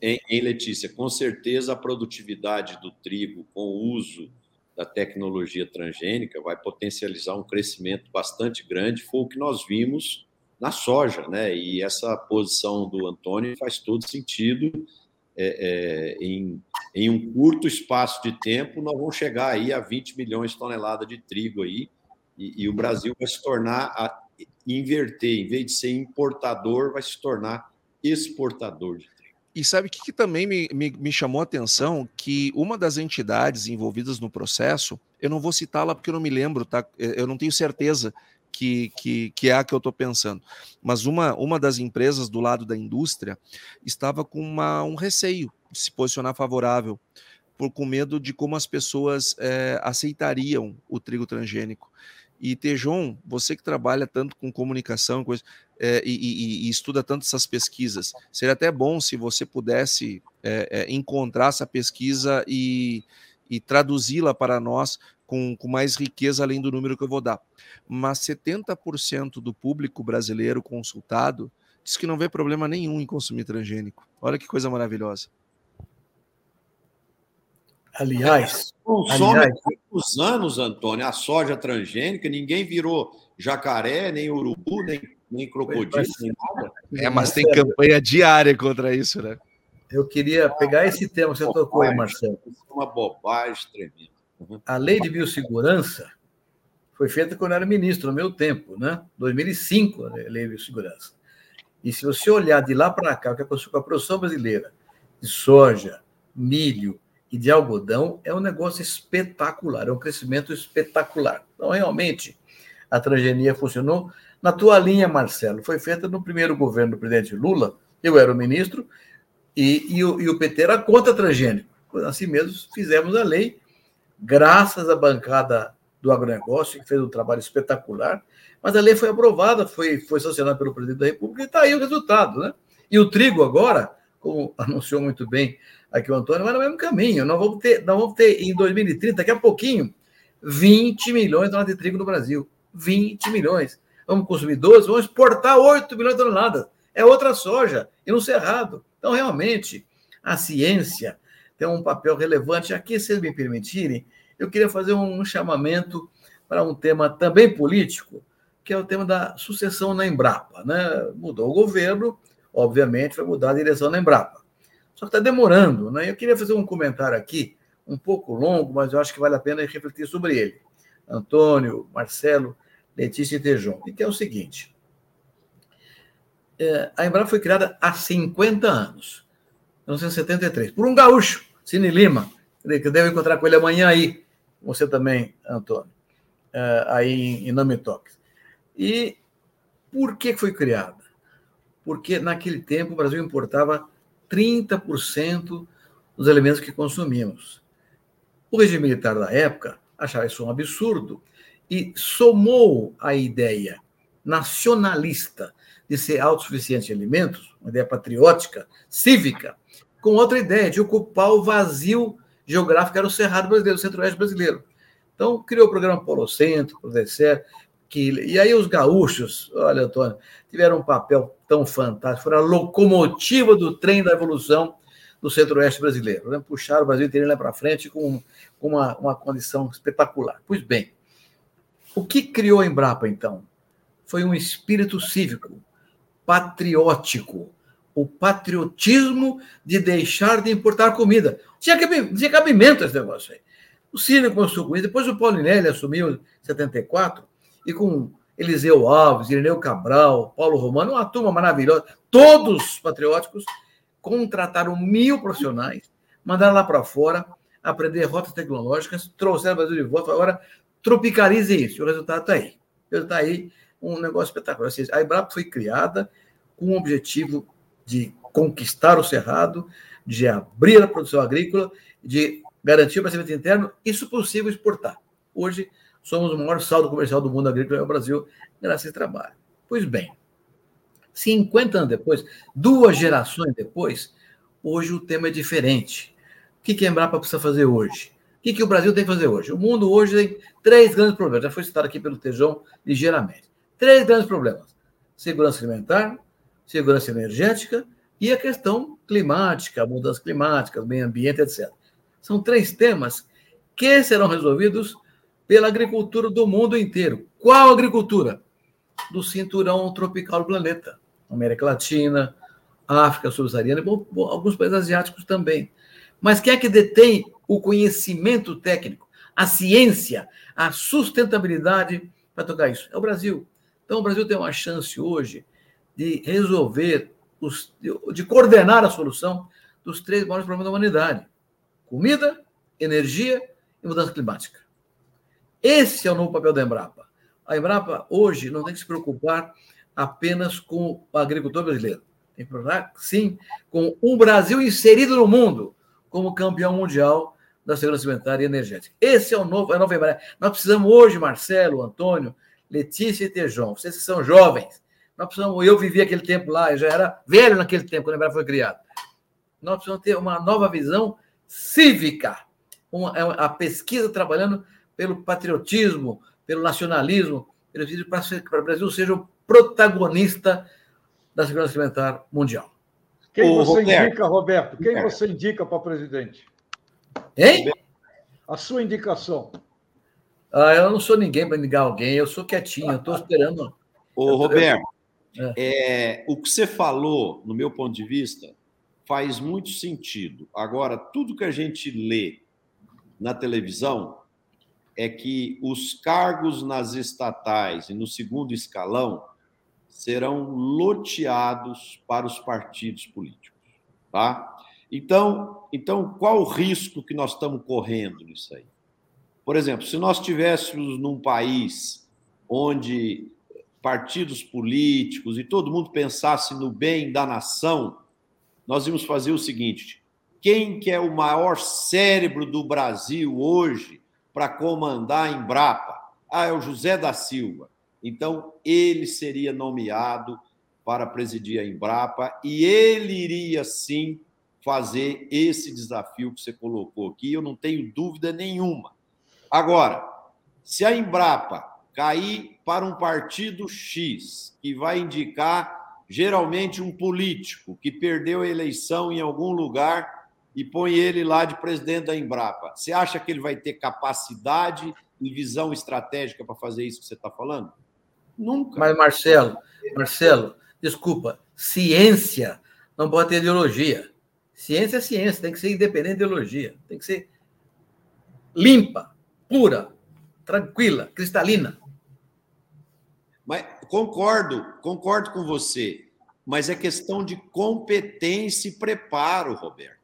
em, em Letícia, com certeza a produtividade do trigo com o uso da tecnologia transgênica vai potencializar um crescimento bastante grande, foi o que nós vimos na soja, né? E essa posição do Antônio faz todo sentido é, é, em, em um curto espaço de tempo, nós vamos chegar aí a 20 milhões de toneladas de trigo aí, e, e o Brasil vai se tornar, a, inverter, em vez de ser importador, vai se tornar exportador de trigo. E sabe o que, que também me, me, me, chamou a atenção? Que uma das entidades envolvidas no processo, eu não vou citá-la porque eu não me lembro, tá? Eu não tenho certeza que, que, que é a que eu estou pensando. Mas uma, uma das empresas do lado da indústria estava com uma, um receio de se posicionar favorável, por, com medo de como as pessoas é, aceitariam o trigo transgênico. E Tejon, você que trabalha tanto com comunicação coisa, é, e, e, e, estuda tanto essas pesquisas, seria até bom se você pudesse é, é encontrar essa pesquisa e, e traduzi-la para nós com, com mais riqueza além do número que eu vou dar. Mas 70% do público brasileiro consultado diz que não vê problema nenhum em consumir transgênico. Olha que coisa maravilhosa. Aliás, consome aliás, muitos anos, Antônio, a soja transgênica, ninguém virou jacaré, nem urubu, nem, nem crocodilo, nem nada. É, mas tem campanha diária contra isso, né? Eu queria pegar esse tema que você tocou aí, Marcelo. É uma bobagem tremenda. Uhum. A lei de biossegurança foi feita quando eu era ministro, no meu tempo, né? 2005, a lei de biossegurança. E se você olhar de lá para cá, o que aconteceu com a produção brasileira de soja, milho e de algodão, é um negócio espetacular, é um crescimento espetacular. Então, realmente, a transgenia funcionou. Na tua linha, Marcelo, foi feita no primeiro governo do presidente Lula, eu era o ministro, e, e, o, e o PT era contra transgênico. Assim mesmo, fizemos a lei graças à bancada do agronegócio, que fez um trabalho espetacular, mas a lei foi aprovada, foi, foi sancionada pelo presidente da República e está aí o resultado. Né? E o trigo agora, como [laughs] anunciou muito bem aqui o Antônio, vai no mesmo caminho. Nós vamos ter, nós vamos ter em 2030, daqui a pouquinho, 20 milhões de toneladas de trigo no Brasil. 20 milhões. Vamos consumir 12, vamos exportar 8 milhões de toneladas. É outra soja, e no Cerrado. Então, realmente, a ciência tem um papel relevante. Aqui, se me permitirem, eu queria fazer um chamamento para um tema também político, que é o tema da sucessão na Embrapa. Né? Mudou o governo, obviamente, vai mudar a direção na Embrapa. Só que está demorando. Né? Eu queria fazer um comentário aqui, um pouco longo, mas eu acho que vale a pena refletir sobre ele. Antônio, Marcelo, Letícia e Tejon. E que é o seguinte: é, a Embrapa foi criada há 50 anos. 1973, por um gaúcho, Cine Lima, que deve encontrar com ele amanhã aí, você também, Antônio, eh, aí em Toques. E por que foi criada? Porque naquele tempo o Brasil importava 30% dos alimentos que consumimos. O regime militar da época achava isso um absurdo e somou a ideia nacionalista de ser autossuficiente em alimentos, uma ideia patriótica, cívica, com outra ideia de ocupar o vazio geográfico era o Cerrado brasileiro, o Centro-Oeste brasileiro. Então, criou o programa Polo Centro, o DECER, que, e aí os gaúchos, olha, Antônio, tiveram um papel tão fantástico, foram a locomotiva do trem da evolução do centro-oeste brasileiro. Né? Puxaram o Brasil inteiro lá para frente com, com uma, uma condição espetacular. Pois bem, o que criou a Embrapa, então? Foi um espírito cívico, patriótico, o patriotismo de deixar de importar comida. Tinha, cabimento esse negócio aí. O Cine com isso, depois o Paulinelli assumiu em 74, e com Eliseu Alves, Irineu Cabral, Paulo Romano, uma turma maravilhosa, todos patrióticos, contrataram mil profissionais, mandaram lá para fora, aprender rotas tecnológicas, trouxeram o Brasil de volta, agora tropicalize isso. O resultado está aí. Está aí um negócio espetacular. A Embrapa foi criada com o objetivo de conquistar o cerrado, de abrir a produção agrícola, de garantir o abastecimento interno e, se possível, exportar. Hoje, somos o maior saldo comercial do mundo agrícola no Brasil, graças a esse trabalho. Pois bem, 50 anos depois, duas gerações depois, hoje o tema é diferente. O que a Embrapa precisa fazer hoje? O que o Brasil tem que fazer hoje? O mundo hoje tem três grandes problemas, já foi citado aqui pelo Tejão ligeiramente. Três grandes problemas: segurança alimentar, segurança energética e a questão climática, mudanças climáticas, meio ambiente, etc. São três temas que serão resolvidos pela agricultura do mundo inteiro. Qual agricultura? Do cinturão tropical do planeta. América Latina, África subsaariana e alguns países asiáticos também. Mas quem é que detém o conhecimento técnico, a ciência, a sustentabilidade para tocar isso? É o Brasil. Então, o Brasil tem uma chance hoje de resolver, os, de coordenar a solução dos três maiores problemas da humanidade: comida, energia e mudança climática. Esse é o novo papel da Embrapa. A Embrapa hoje não tem que se preocupar apenas com o agricultor brasileiro. Tem que preocupar, sim, com um Brasil inserido no mundo como campeão mundial da segurança alimentar e energética. Esse é o novo, é a nova Embrapa. Nós precisamos hoje, Marcelo, Antônio, Letícia e Tejão, vocês que são jovens, nós precisamos, eu vivi aquele tempo lá, eu já era velho naquele tempo, quando a Embrapa foi criada. Nós precisamos ter uma nova visão cívica, uma, é a pesquisa trabalhando pelo patriotismo, pelo nacionalismo, pelo para que o Brasil seja o protagonista da segurança alimentar mundial. Quem Ô, você Roberto. indica, Roberto? Quem você indica para presidente? Hein? A sua indicação. Ah, eu não sou ninguém para indicar alguém, eu sou quietinho, eu estou esperando. Ô, Roberto, é. É, o que você falou, no meu ponto de vista, faz muito sentido. Agora, tudo que a gente lê na televisão é que os cargos nas estatais e no segundo escalão serão loteados para os partidos políticos, tá? Então, então qual o risco que nós estamos correndo nisso aí? Por exemplo, se nós tivéssemos num país onde partidos políticos e todo mundo pensasse no bem da nação, nós íamos fazer o seguinte: quem que é o maior cérebro do Brasil hoje para comandar a Embrapa? Ah, é o José da Silva. Então, ele seria nomeado para presidir a Embrapa e ele iria sim fazer esse desafio que você colocou aqui, eu não tenho dúvida nenhuma. Agora, se a Embrapa cair para um partido X, que vai indicar geralmente um político que perdeu a eleição em algum lugar e põe ele lá de presidente da Embrapa. Você acha que ele vai ter capacidade e visão estratégica para fazer isso que você está falando? Nunca. Mas, Marcelo, Marcelo, desculpa, ciência não pode ter ideologia. Ciência é ciência, tem que ser independente de ideologia, tem que ser limpa, pura, tranquila, cristalina. Mas concordo, concordo com você, mas é questão de competência e preparo, Roberto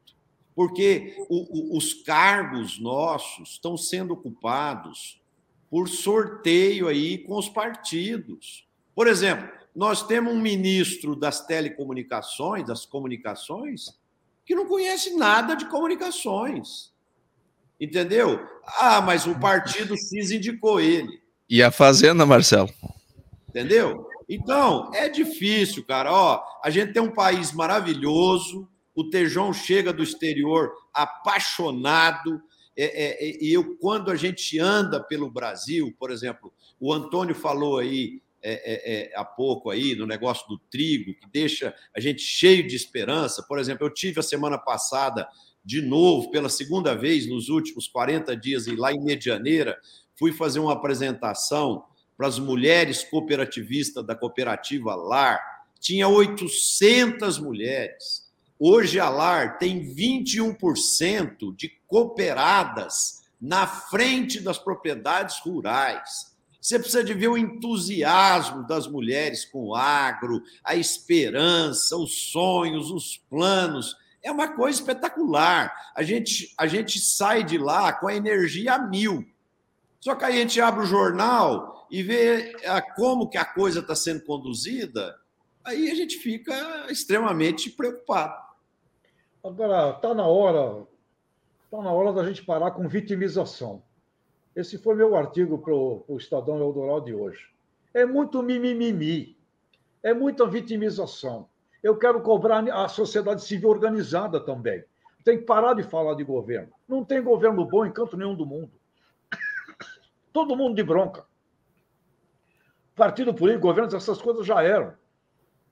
porque o, o, os cargos nossos estão sendo ocupados por sorteio aí com os partidos. Por exemplo, nós temos um ministro das telecomunicações, das comunicações, que não conhece nada de comunicações. Entendeu? Ah, mas o partido X indicou ele. E a Fazenda, Marcelo? Entendeu? Então, é difícil, cara. Ó, a gente tem um país maravilhoso, o Tejão chega do exterior apaixonado É, é, eu, quando a gente anda pelo Brasil, por exemplo, o Antônio falou aí é, é, é, há pouco aí no negócio do trigo, que deixa a gente cheio de esperança. Por exemplo, eu tive a semana passada, de novo, pela segunda vez nos últimos 40 dias, lá em Medianeira, fui fazer uma apresentação para as mulheres cooperativistas da cooperativa LAR. Tinha 800 mulheres. Hoje a LAR tem 21% de cooperadas na frente das propriedades rurais. Você precisa de ver o entusiasmo das mulheres com o agro, a esperança, os sonhos, os planos. É uma coisa espetacular. A gente, a gente sai de lá com a energia a mil. Só que aí a gente abre o jornal e vê ah, como que a coisa está sendo conduzida, aí a gente fica extremamente preocupado. Agora, está na hora, está na hora da gente parar com vitimização. Esse foi meu artigo para o Estadão Eldorado de hoje. É muito mimimi, é muita vitimização. Eu quero cobrar a sociedade civil organizada também. Tem que parar de falar de governo. Não tem governo bom em canto nenhum do mundo. [coughs] Todo mundo de bronca. Partido político, governos, essas coisas já eram.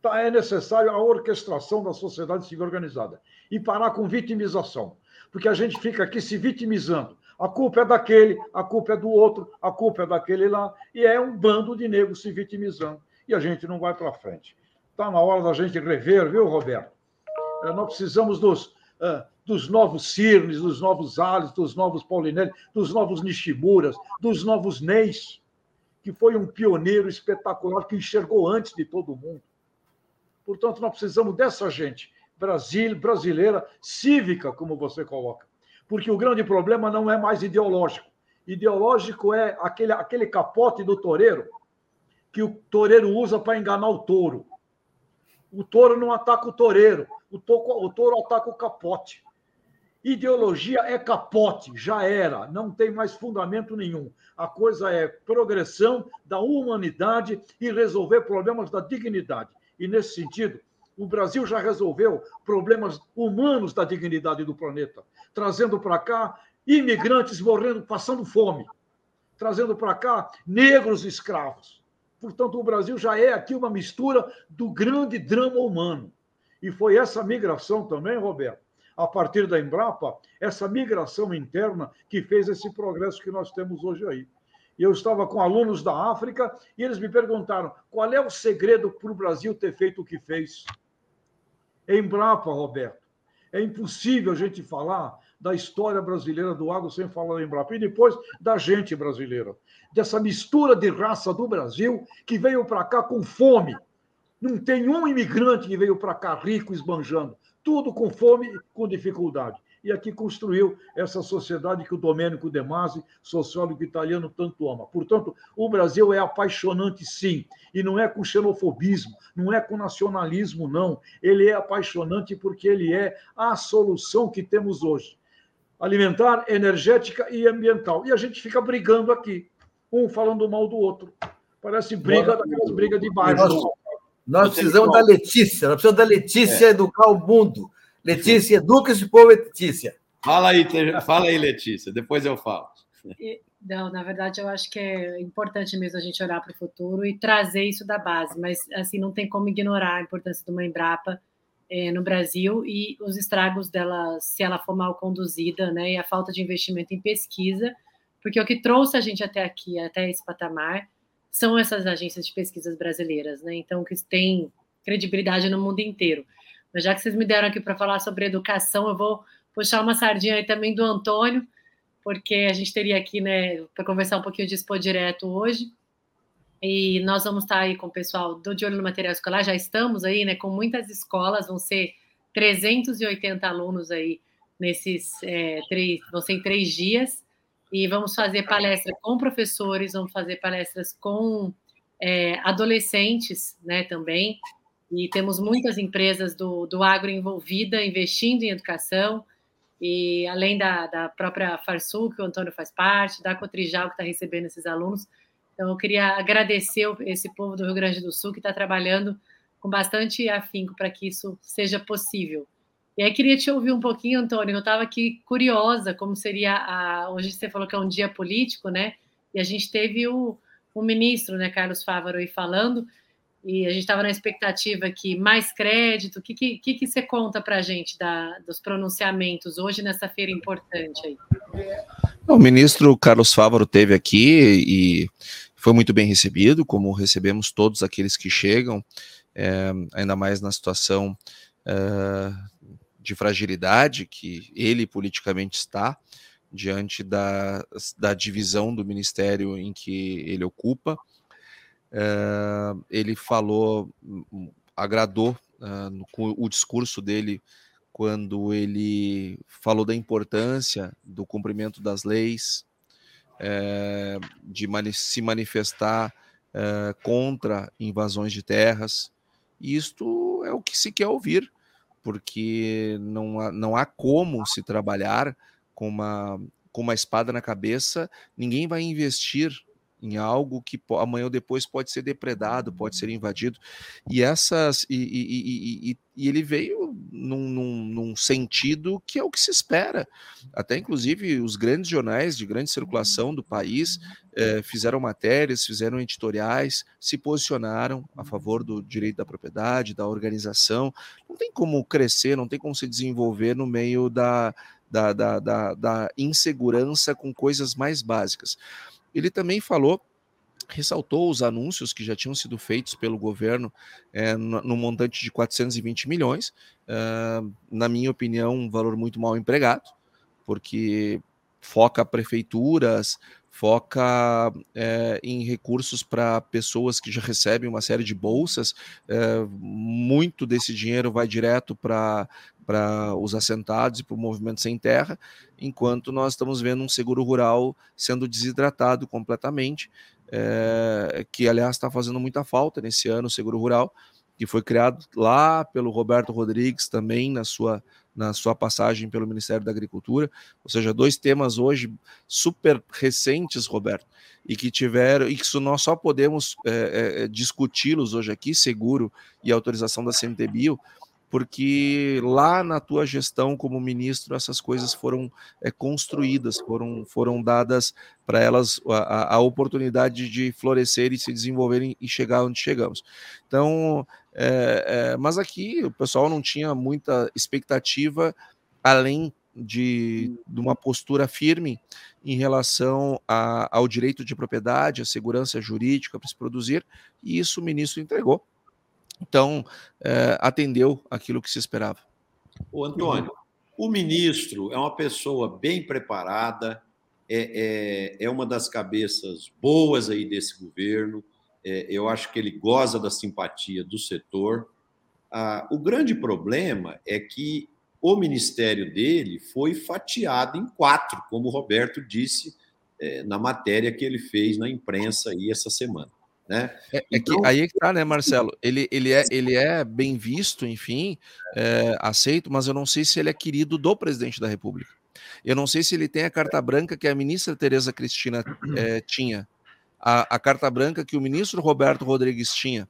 Tá, é necessário a orquestração da sociedade civil organizada e parar com vitimização. Porque a gente fica aqui se vitimizando a culpa é daquele, a culpa é do outro, a culpa é daquele lá, e é um bando de negros se vitimizando. E a gente não vai para frente. Está na hora da gente rever, viu, Roberto? É, nós precisamos dos, uh, dos novos Cirnes, dos novos Ales, dos novos Paulinelli, dos novos Nishimuras, dos novos Neis, que foi um pioneiro espetacular que enxergou antes de todo mundo. Portanto, nós precisamos dessa gente Brasil, brasileira, cívica, como você coloca porque o grande problema não é mais ideológico. Ideológico é aquele, aquele capote do toureiro que o toureiro usa para enganar o touro. O touro não ataca o toureiro, o o touro ataca o capote. Ideologia é capote, já era, não tem mais fundamento nenhum. A coisa é progressão da humanidade e resolver problemas da dignidade. E nesse sentido, o Brasil já resolveu problemas humanos da dignidade do planeta, trazendo para cá imigrantes morrendo, passando fome, trazendo para cá negros escravos. Portanto, o Brasil já é aqui uma mistura do grande drama humano. E foi essa migração também, Roberto, a partir da Embrapa, essa migração interna que fez esse progresso que nós temos hoje aí. Eu estava com alunos da África e eles me perguntaram qual é o segredo para o Brasil ter feito o que fez. Embrapa, Roberto. É impossível a gente falar da história brasileira do agro sem falar da Embrapa. E depois da gente brasileira. Dessa mistura de raça do Brasil que veio para cá com fome. Não tem um imigrante que veio para cá rico, esbanjando. Tudo com fome e com dificuldade e aqui construiu essa sociedade que o Domênico De Masi, sociólogo italiano, tanto ama. Portanto, o Brasil é apaixonante, sim, e não é com xenofobismo, não é com nacionalismo, não. Ele é apaixonante porque ele é a solução que temos hoje alimentar, energética e ambiental. E a gente fica brigando aqui, um falando mal do outro. Parece briga daquelas brigas de baixo. Nós, precisamos da Letícia, nós precisamos da Letícia é. educar o mundo. Letícia, educa esse povo, Letícia. Fala aí, fala aí, Letícia, depois eu falo. Não, na verdade, eu acho que é importante mesmo a gente olhar para o futuro e trazer isso da base, mas assim não tem como ignorar a importância de uma Embrapa é, no Brasil e os estragos dela, se ela for mal conduzida, né, e a falta de investimento em pesquisa, porque o que trouxe a gente até aqui, até esse patamar, são essas agências de pesquisas brasileiras, né? Então, que têm credibilidade no mundo inteiro. Mas já que vocês me deram aqui para falar sobre educação, eu vou puxar uma sardinha aí também do Antônio, porque a gente teria aqui, né, para conversar um pouquinho de Expo Direto hoje. E nós vamos estar aí com o pessoal do De Olho no Material Escolar, já estamos aí, né, com muitas escolas, vão ser 380 alunos aí nesses é, três, vão ser em três dias, e vamos fazer palestra com professores, vamos fazer palestras com é, adolescentes, né, também, e temos muitas empresas do, do agro envolvida, investindo em educação, e além da, da própria Farsul, que o Antônio faz parte, da Cotrijal, que está recebendo esses alunos. Então, eu queria agradecer esse povo do Rio Grande do Sul que está trabalhando com bastante afinco para que isso seja possível. E aí queria te ouvir um pouquinho, Antônio. Eu estava aqui curiosa como seria a. Hoje você falou que é um dia político, né? E a gente teve o, o ministro, né, Carlos Fávaro, aí falando, e a gente estava na expectativa que mais crédito. O que, que, que você conta para a gente da, dos pronunciamentos hoje nessa feira importante aí? O ministro Carlos Fávaro teve aqui e foi muito bem recebido, como recebemos todos aqueles que chegam, é, ainda mais na situação é, de fragilidade que ele politicamente está diante da, da divisão do ministério em que ele ocupa. É, ele falou, agradou uh, o discurso dele quando ele falou da importância do cumprimento das leis, é, de mani se manifestar contra invasões de terras. E isto é o que se quer ouvir porque não há, não há como se trabalhar com uma, com uma espada na cabeça, ninguém vai investir em algo que amanhã ou depois pode ser depredado, pode ser invadido. E essas e, e, e, e ele veio num, num, num, sentido que é o que se espera. Até inclusive os grandes jornais de grande circulação do país eh, fizeram matérias, fizeram editoriais, se posicionaram a favor do direito da propriedade, da organização. Não tem como crescer, não tem como se desenvolver no meio da, da, da, da, da insegurança com coisas mais básicas. Ele também falou ressaltou os anúncios que já tinham sido feitos pelo governo é, no, no, montante de 420 milhões. Na minha opinião, um valor muito mal empregado, porque foca prefeituras, foca é, em recursos para pessoas que já recebem uma série de bolsas. É, muito desse dinheiro vai direto para para os assentados e para o movimento sem terra, enquanto nós estamos vendo um seguro rural sendo desidratado completamente, é, que aliás está fazendo muita falta nesse ano, o seguro rural, que foi criado lá pelo Roberto Rodrigues também na sua na sua passagem pelo Ministério da Agricultura, ou seja, dois temas hoje super recentes, Roberto, e que tiveram e que nós só podemos é, é, discuti-los hoje aqui, seguro e autorização da CMTBio, porque lá na tua gestão como ministro essas coisas foram é, construídas, foram, foram dadas para elas a, a, oportunidade de florescer e se desenvolverem e chegar onde chegamos. Então, é, é, mas aqui o pessoal não tinha muita expectativa além de, de uma postura firme em relação a, ao direito de propriedade, à segurança jurídica para se produzir, e isso o ministro entregou então, é, atendeu aquilo que se esperava. O Antônio, o ministro é uma pessoa bem preparada, é, é, é uma das cabeças boas aí desse governo. É, eu acho que ele goza da simpatia do setor. Ah, o grande problema é que o ministério dele foi fatiado em quatro, como o Roberto disse é, na matéria que ele fez na imprensa aí essa semana. Né? É, é então, que, aí é que tá, né, Marcelo? [laughs] Ele, ele, é, ele é bem visto, enfim, é, aceito, mas eu não sei se ele é querido do presidente da República. Eu não sei se ele tem a carta branca que a ministra Tereza Cristina é, tinha, a, a, carta branca que o ministro Roberto Rodrigues tinha.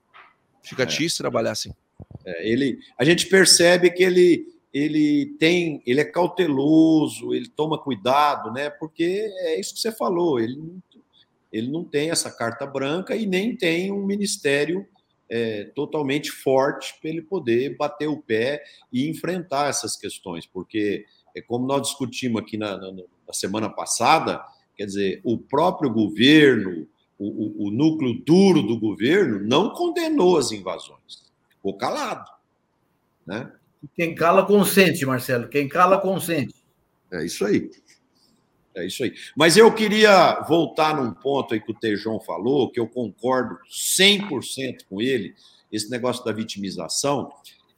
Fica é. difícil trabalhar assim. É, ele, a gente percebe que ele, ele tem, ele é cauteloso, ele toma cuidado, né? Porque é isso que você falou, ele ele não tem essa carta branca e nem tem um ministério é, totalmente forte para ele poder bater o pé e enfrentar essas questões, porque é como nós discutimos aqui na, na, na semana passada, quer dizer, o próprio governo, o, o, o, núcleo duro do governo não condenou as invasões, ficou calado, né? Quem cala consente, Marcelo. Quem cala consente. É isso aí. É isso aí. Mas eu queria voltar num ponto aí que o Tejon falou, que eu concordo 100% com ele, esse negócio da vitimização.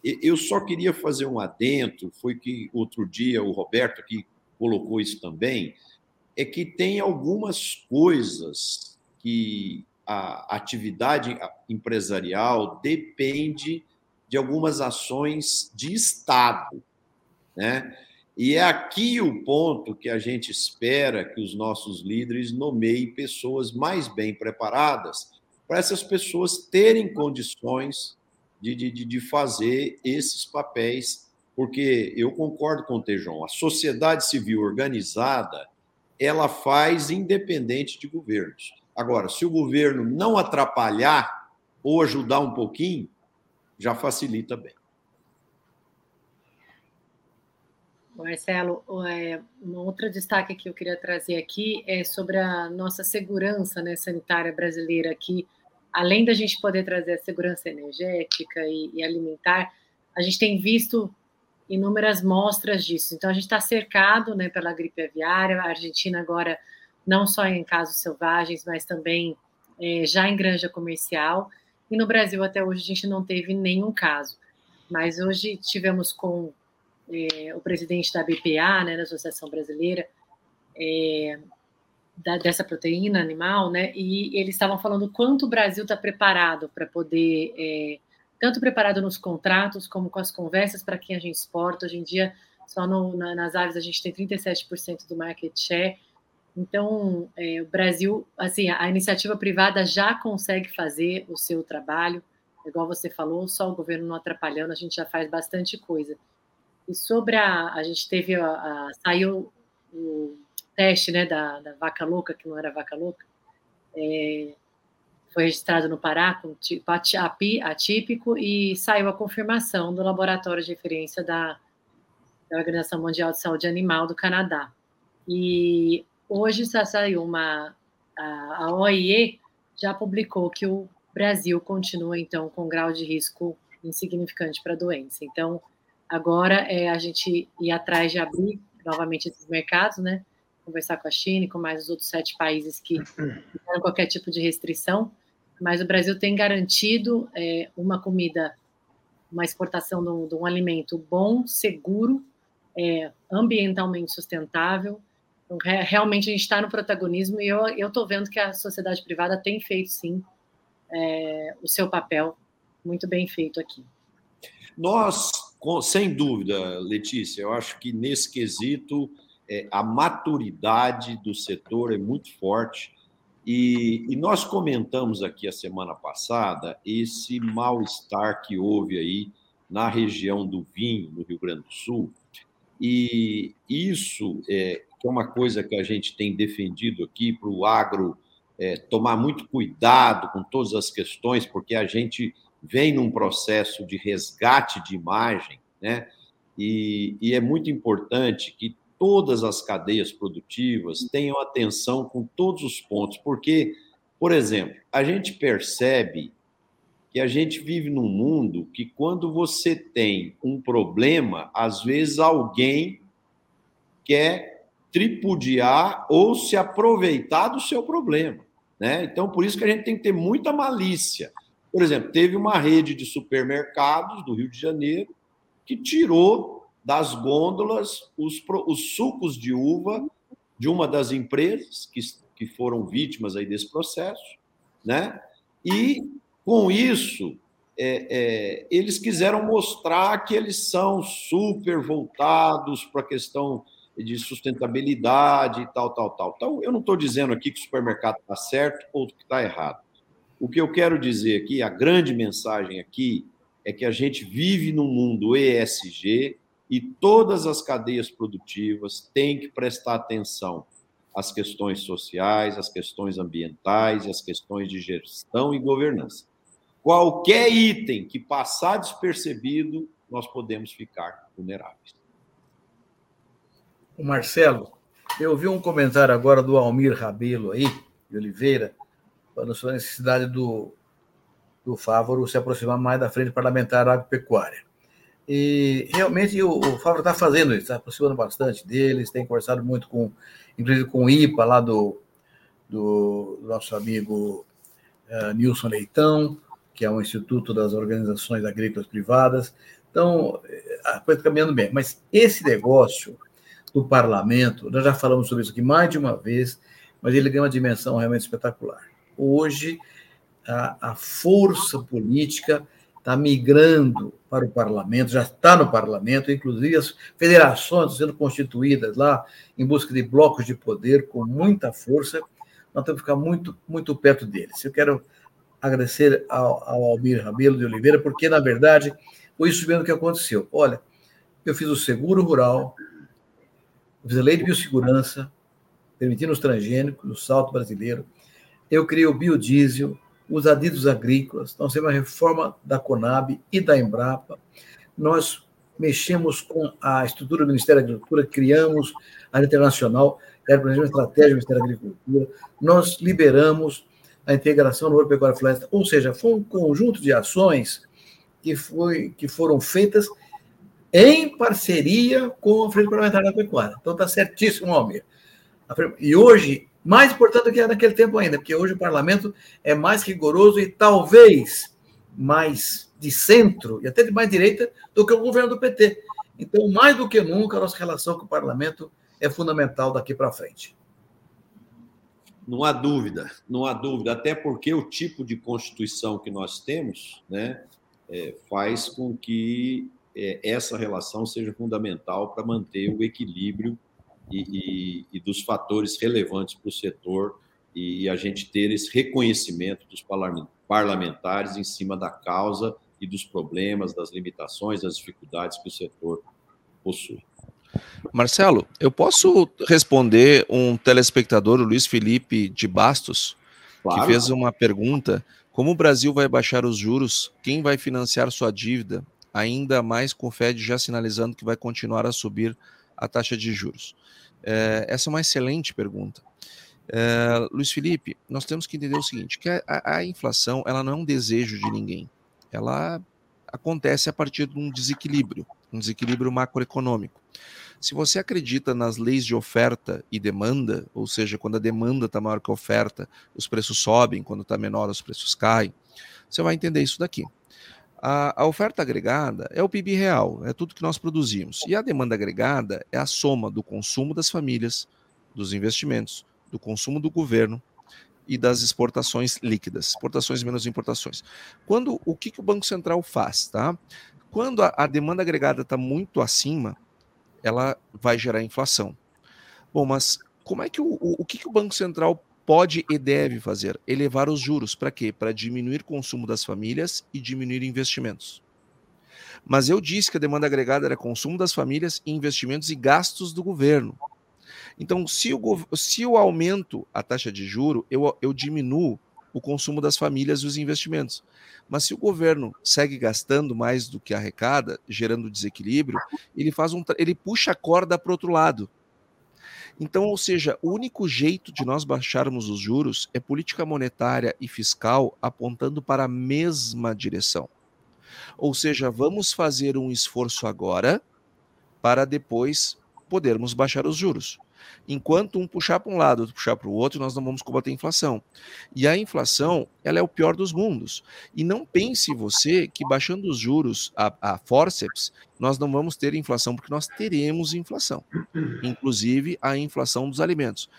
Eu só queria fazer um adentro, foi que outro dia o Roberto aqui colocou isso também, é que tem algumas coisas que a atividade empresarial depende de algumas ações de Estado, né? E é aqui o ponto que a gente espera que os nossos líderes nomeiem pessoas mais bem preparadas para essas pessoas terem condições de, de, de fazer esses papéis porque eu concordo com o Tejon, a sociedade civil organizada, ela faz independente de governos. Agora, se o governo não atrapalhar ou ajudar um pouquinho, já facilita bem. Marcelo, é, um outro destaque que eu queria trazer aqui é sobre a nossa segurança né, sanitária brasileira aqui. Além da gente poder trazer a segurança energética e, e alimentar, a gente tem visto inúmeras mostras disso. Então, a gente está cercado né, pela gripe aviária. A Argentina agora, não só em casos selvagens, mas também é, já em granja comercial. E no Brasil, até hoje, a gente não teve nenhum caso. Mas hoje tivemos com é, o presidente da BPA, né, da Associação Brasileira, é, da, dessa proteína animal, né, e eles estavam falando quanto o Brasil está preparado para poder, é, tanto preparado nos contratos como com as conversas para quem a gente exporta. Hoje em dia, só no, na, nas aves a gente tem 37% do market share. Então, é, o Brasil, assim, a, iniciativa privada já consegue fazer o seu trabalho, igual você falou, só o governo não atrapalhando, a gente já faz bastante coisa. E sobre a. A gente teve. A, a, saiu o teste né, da, da, vaca louca, que não era vaca louca. É, foi registrado no Pará com tipo atípico e saiu a confirmação do laboratório de referência da, da Organização Mundial de Saúde Animal do Canadá. E hoje já saiu uma. A, a OIE já publicou que o Brasil continua, então, com grau de risco insignificante para a doença. Então, Agora é a gente ir atrás de abrir novamente esses mercados, né? Conversar com a China e com mais os outros sete países que não qualquer tipo de restrição. Mas o Brasil tem garantido é, uma comida, uma exportação de um, de um alimento bom, seguro, é, ambientalmente sustentável. Então, realmente a gente está no protagonismo e eu estou vendo que a sociedade privada tem feito, sim, é, o seu papel muito bem feito aqui. Nós sem dúvida, Letícia, eu acho que nesse quesito é, a maturidade do setor é muito forte. E, e, nós comentamos aqui a semana passada esse mal-estar que houve aí na região do vinho, no Rio Grande do Sul. E isso é, é uma coisa que a gente tem defendido aqui para o agro é, tomar muito cuidado com todas as questões, porque a gente vem num processo de resgate de imagem, né? E, e é muito importante que todas as cadeias produtivas tenham atenção com todos os pontos, porque, por exemplo, a gente percebe que a gente vive num mundo que quando você tem um problema, às vezes alguém quer tripudiar ou se aproveitar do seu problema, né? Então, por isso que a gente tem que ter muita malícia. Por exemplo, teve uma rede de supermercados do Rio de Janeiro que tirou das gôndolas os, os sucos de uva de uma das empresas que, que foram vítimas aí desse processo, né? E com isso é, é, eles quiseram mostrar que eles são super voltados para a questão de sustentabilidade e tal, tal, tal. Então, eu não estou dizendo aqui que o supermercado está certo ou que está errado. O que eu quero dizer aqui, a grande mensagem aqui, é que a gente vive num mundo ESG e todas as cadeias produtivas têm que prestar atenção às questões sociais, às questões ambientais, às questões de gestão e governança. Qualquer item que passar despercebido, nós podemos ficar vulneráveis. O Marcelo, eu vi um comentário agora do Almir Rabelo aí, de Oliveira, falando sobre a necessidade do, do Fávoro se aproximar mais da frente parlamentar agropecuária. E realmente o, o Fávoro está fazendo isso, está aproximando bastante deles, tem conversado muito com, inclusive com o IPA lá do, do, nosso amigo uh, Nilson Leitão, que é um instituto das organizações agrícolas privadas. Então, a coisa está caminhando bem. Mas esse negócio do parlamento, nós já falamos sobre isso aqui mais de uma vez, mas ele ganha uma dimensão realmente espetacular hoje a, a força política está migrando para o parlamento, já está no parlamento, inclusive as federações sendo constituídas lá em busca de blocos de poder com muita força. Nós temos que ficar muito, muito perto deles. Eu quero agradecer ao, ao Almir Rabelo de Oliveira, porque, na verdade, foi isso mesmo que aconteceu. Olha, eu fiz o seguro rural, eu fiz a lei de biossegurança, permitindo os transgênicos, o salto brasileiro, eu criei o biodiesel, os adidos agrícolas, nós temos a reforma da Conab e da Embrapa, nós mexemos com a estrutura do Ministério da Agricultura, criamos a internacional, era planejamento estratégico do Ministério da Agricultura, nós liberamos a integração no Agropecuária Floresta, ou seja, foi um conjunto de ações que, foi, que foram feitas em parceria com a Frente Parlamentar da Pecuária. Então está certíssimo, Almir. E hoje, mais importante do que naquele tempo ainda, porque hoje o parlamento é mais rigoroso e talvez mais de centro e até de mais direita do que o governo do PT. Então, mais do que nunca, a nossa relação com o parlamento é fundamental daqui para frente. Não há dúvida, não há dúvida, até porque o tipo de constituição que nós temos né, é, faz com que é, essa relação seja fundamental para manter o equilíbrio e, e, e dos fatores relevantes para o setor e a gente ter esse reconhecimento dos parlamentares em cima da causa e dos problemas, das limitações, das dificuldades que o setor possui. Marcelo, eu posso responder um telespectador, o Luiz Felipe de Bastos, claro. que fez uma pergunta: como o Brasil vai baixar os juros? Quem vai financiar sua dívida? Ainda mais com o Fed já sinalizando que vai continuar a subir a taxa de juros. É, essa é uma excelente pergunta. É, Luiz Felipe, nós temos que entender o seguinte: que a, a inflação ela não é um desejo de ninguém. Ela acontece a partir de um desequilíbrio, um desequilíbrio macroeconômico. Se você acredita nas leis de oferta e demanda, ou seja, quando a demanda está maior que a oferta, os preços sobem, quando está menor, os preços caem, você vai entender isso daqui. A, a, oferta agregada é o PIB real, é tudo que nós produzimos. E a demanda agregada é a soma do consumo das famílias, dos investimentos, do consumo do governo e das exportações líquidas, exportações menos importações. Quando o que, que o Banco Central faz, tá? Quando a, a demanda agregada está muito acima, ela vai gerar inflação. Bom, mas como é que o, o, o que, que o Banco Central pode e deve fazer? Elevar os juros. Para quê? Para diminuir o consumo das famílias e diminuir investimentos. Mas eu disse que a demanda agregada era consumo das famílias, investimentos e gastos do governo. Então, se o, se eu aumento a taxa de juro, eu, eu diminuo o consumo das famílias e os investimentos. Mas se o governo segue gastando mais do que arrecada, gerando desequilíbrio, ele faz um ele puxa a corda para outro lado. Então, ou seja, o único jeito de nós baixarmos os juros é política monetária e fiscal apontando para a mesma direção. Ou seja, vamos fazer um esforço agora para depois podermos baixar os juros. Enquanto um puxar para um lado, outro puxar para o outro, nós não vamos combater a inflação. E a inflação, ela é o pior dos mundos. E não pense você que baixando os juros a, a forceps, nós não vamos ter inflação, porque nós teremos inflação. Inclusive a inflação dos alimentos.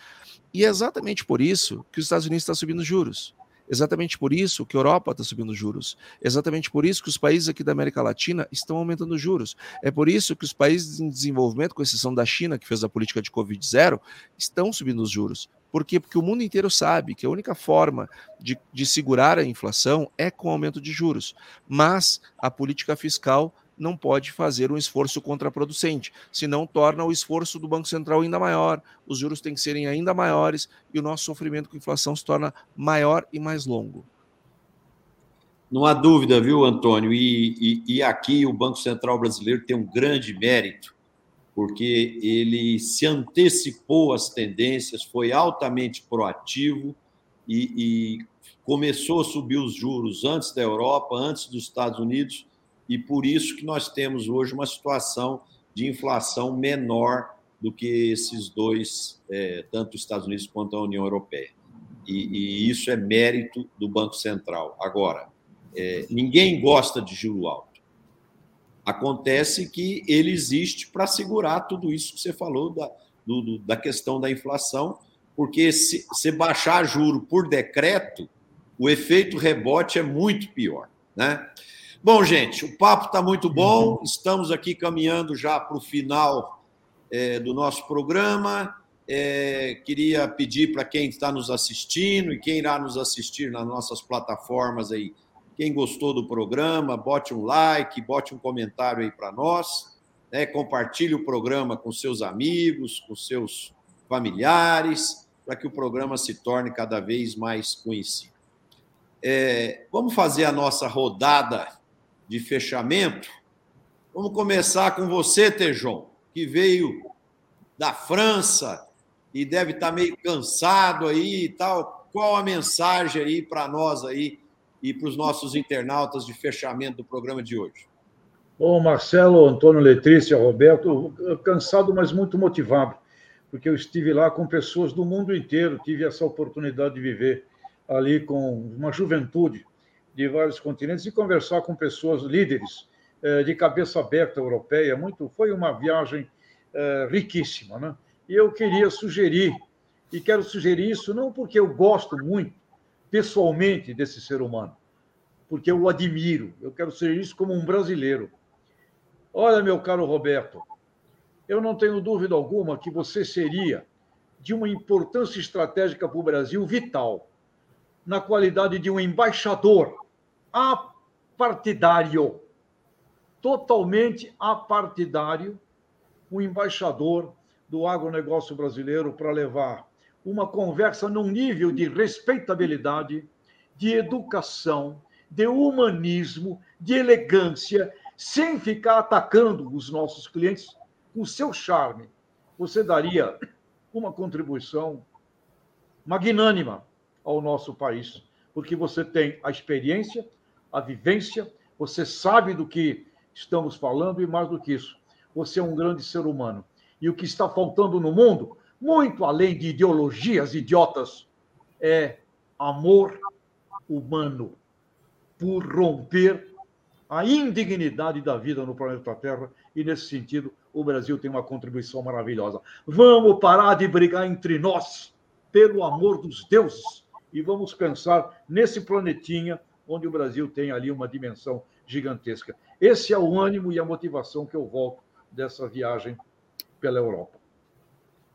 E é exatamente por isso que os Estados Unidos estão subindo juros. Exatamente por isso que a Europa está subindo juros. Exatamente por isso que os países aqui da América Latina estão aumentando juros. É por isso que os países em desenvolvimento, com exceção da China, que fez a política de Covid zero, estão subindo os juros. Por quê? Porque o mundo inteiro sabe que a única forma de, de segurar a inflação é com aumento de juros. Mas a política fiscal não pode fazer um esforço contraproducente, senão torna o esforço do Banco Central ainda maior, os juros têm que serem ainda maiores e o nosso sofrimento com inflação se torna maior e mais longo. Não há dúvida, viu, Antônio? E, e, e aqui o Banco Central brasileiro tem um grande mérito, porque ele se antecipou às tendências, foi altamente proativo e, e começou a subir os juros antes da Europa, antes dos Estados Unidos e por isso que nós temos hoje uma situação de inflação menor do que esses dois, é, tanto os Estados Unidos quanto a União Europeia. E, e isso é mérito do Banco Central. Agora, é, ninguém gosta de juro alto. Acontece que ele existe para segurar tudo isso que você falou da, do, da questão da inflação, porque se, se baixar juro por decreto, o efeito rebote é muito pior. Né? Bom, gente, o papo está muito bom. Estamos aqui caminhando já para o final é, do nosso programa. É, queria pedir para quem está nos assistindo e quem irá nos assistir nas nossas plataformas aí, quem gostou do programa, bote um like, bote um comentário aí para nós. né? compartilhe o programa com seus amigos, com seus familiares, para que o programa se torne cada vez mais conhecido. É, vamos fazer a nossa rodada de fechamento. Vamos começar com você, Tejon, que veio da França e deve estar meio cansado aí e tal. Qual a mensagem aí para nós aí e para os nossos internautas de fechamento do programa de hoje? Bom, Marcelo, Antônio Letrícia, Roberto, cansado, mas muito motivado, porque eu estive lá com pessoas do mundo inteiro, tive essa oportunidade de viver ali com uma juventude de vários continentes e conversar com pessoas líderes eh, de cabeça aberta europeia. Muito, foi uma viagem eh, riquíssima, né? E eu queria sugerir, e quero sugerir isso não porque eu gosto muito pessoalmente desse ser humano, porque eu o admiro, eu quero ser isso como um brasileiro Olha, meu caro Roberto, eu não tenho dúvida alguma que você seria de uma importância estratégica para o Brasil vital, na qualidade de um embaixador apartidário, totalmente apartidário, um embaixador do agronegócio brasileiro para levar uma conversa num nível de respeitabilidade, de educação, de humanismo, de elegância sem ficar atacando os nossos clientes com o seu charme, você daria uma contribuição magnânima ao nosso país, porque você tem a experiência, a vivência, você sabe do que estamos falando e mais do que isso, você é um grande ser humano. E o que está faltando no mundo, muito além de ideologias idiotas, é amor humano por romper a indignidade da vida no planeta Terra, e nesse sentido o Brasil tem uma contribuição maravilhosa. Vamos parar de brigar entre nós, pelo amor dos deuses, e vamos pensar nesse planetinha onde o Brasil tem ali uma dimensão gigantesca. Esse é o ânimo e a motivação que eu volto dessa viagem pela Europa.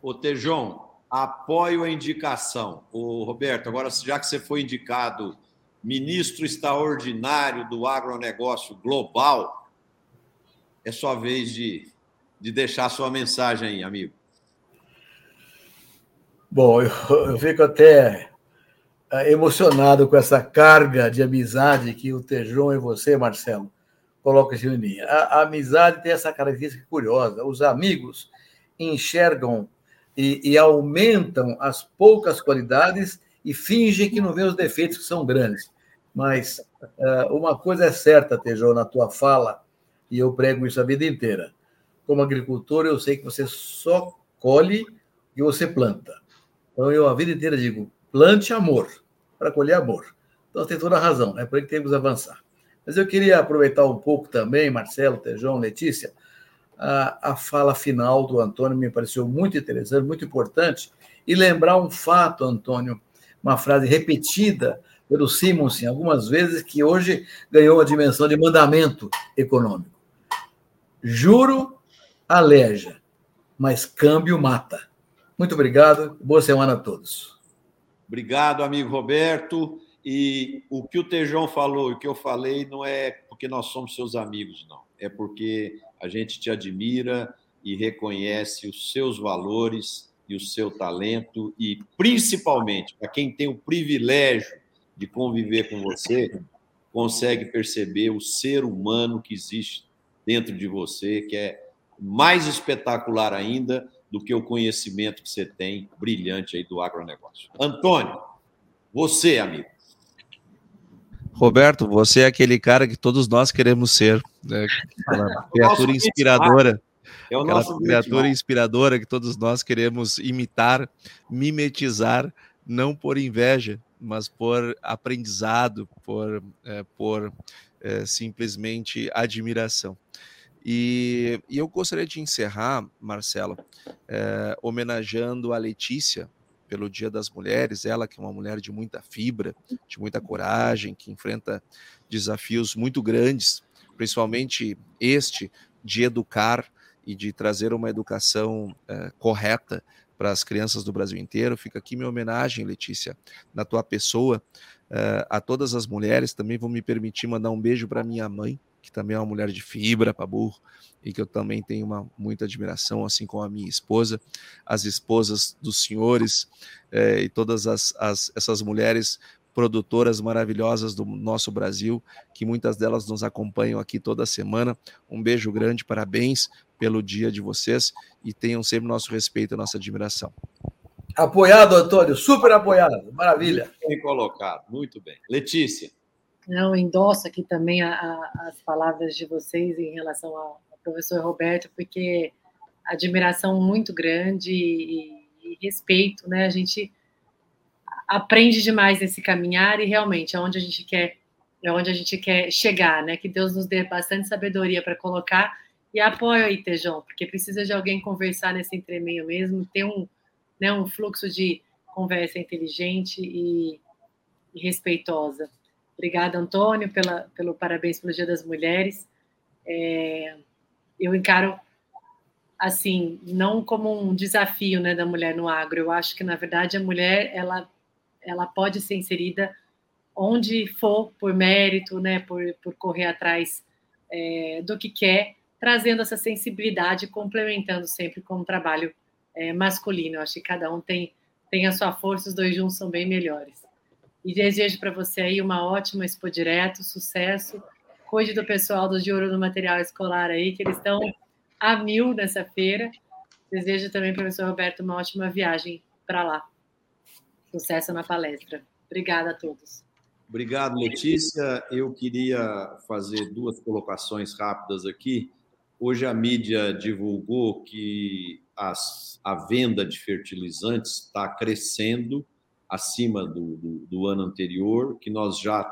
Ô, Tejon, apoio a indicação. O Roberto, agora já que você foi indicado ministro extraordinário do agronegócio global, é sua vez de, de deixar sua mensagem aí, amigo. Bom, eu, eu fico até emocionado com essa carga de amizade que o Tejon e você, Marcelo, colocam em mim. A, a amizade tem essa característica curiosa. Os amigos enxergam e, e aumentam as poucas qualidades e fingem que não vê os defeitos que são grandes. Mas uh, uma coisa é certa, Tejão, na tua fala, e eu prego isso a vida inteira. Como agricultor, eu sei que você só colhe que você planta. Então, eu a vida inteira digo: plante amor, para colher amor. Então, tem toda a razão, é por aí que temos que avançar. Mas eu queria aproveitar um pouco também, Marcelo, Tejão, Letícia, a, a fala final do Antônio me pareceu muito interessante, muito importante, e lembrar um fato, Antônio, uma frase repetida pelo Simonsen algumas vezes, que hoje ganhou a dimensão de mandamento econômico. Juro aleja, mas câmbio mata. Muito obrigado, boa semana a todos. Obrigado, amigo Roberto. E o que o Tejão falou o que eu falei não é porque nós somos seus amigos, não. É porque a gente te admira e reconhece os seus valores e o seu talento e principalmente para quem tem o privilégio de conviver com você consegue perceber o ser humano que existe dentro de você, que é mais espetacular ainda do que o conhecimento que você tem brilhante aí do agronegócio. Antônio, você, amigo. Roberto, você é aquele cara que todos nós queremos ser, né? [laughs] criatura inspiradora é o Aquela nosso criatura inspiradora que todos nós queremos imitar, mimetizar, não por inveja, mas por aprendizado, por, é, por é, simplesmente admiração. E, e, eu gostaria de encerrar, Marcelo, é, homenageando a Letícia pelo Dia das Mulheres, ela que é uma mulher de muita fibra, de muita coragem, que enfrenta desafios muito grandes, principalmente este de educar e de trazer uma educação é, correta para as crianças do Brasil inteiro. Fica aqui minha homenagem, Letícia, na tua pessoa, é, a todas as mulheres. Também vou me permitir mandar um beijo para minha mãe, que também é uma mulher de fibra para burro e que eu também tenho uma muita admiração, assim como a minha esposa, as esposas dos senhores é, e todas as, as, essas mulheres produtoras maravilhosas do nosso Brasil, que muitas delas nos acompanham aqui toda semana. Um beijo grande, parabéns pelo dia de vocês e tenham sempre nosso respeito e nossa admiração. Apoiado, Antônio, super apoiado, maravilha. Muito bem colocado, muito bem. Letícia. Não, endosso aqui também a, a, as palavras de vocês em relação ao, ao professor Roberto, porque admiração muito grande e, e, respeito, né? A gente aprende demais nesse caminhar e realmente é onde a gente quer é onde a gente quer chegar, né? Que Deus nos dê bastante sabedoria para colocar e apoio aí, Tejão, porque precisa de alguém conversar nesse entremeio mesmo, ter um, né, um fluxo de conversa inteligente e, e respeitosa. Obrigada, Antônio, pela, pelo parabéns pelo Dia das Mulheres. É, eu encaro assim, não como um desafio né, da mulher no agro. Eu acho que, na verdade, a mulher ela, ela pode ser inserida onde for, por mérito, né, por, por correr atrás é, do que quer, trazendo essa sensibilidade, complementando sempre com o trabalho é, masculino. Eu acho que cada um tem, tem a sua força, os dois juntos são bem melhores. E desejo para você aí uma ótima Expo Direto, sucesso. Cuide do pessoal do De Ouro no Material Escolar aí, que eles estão a mil nessa feira. Desejo também, professor Roberto, uma ótima viagem para lá. Sucesso na palestra. Obrigada a todos. Obrigado, Letícia. Eu queria fazer duas colocações rápidas aqui. Hoje a mídia divulgou que as, a venda de fertilizantes está crescendo acima do, do, do ano anterior, que nós já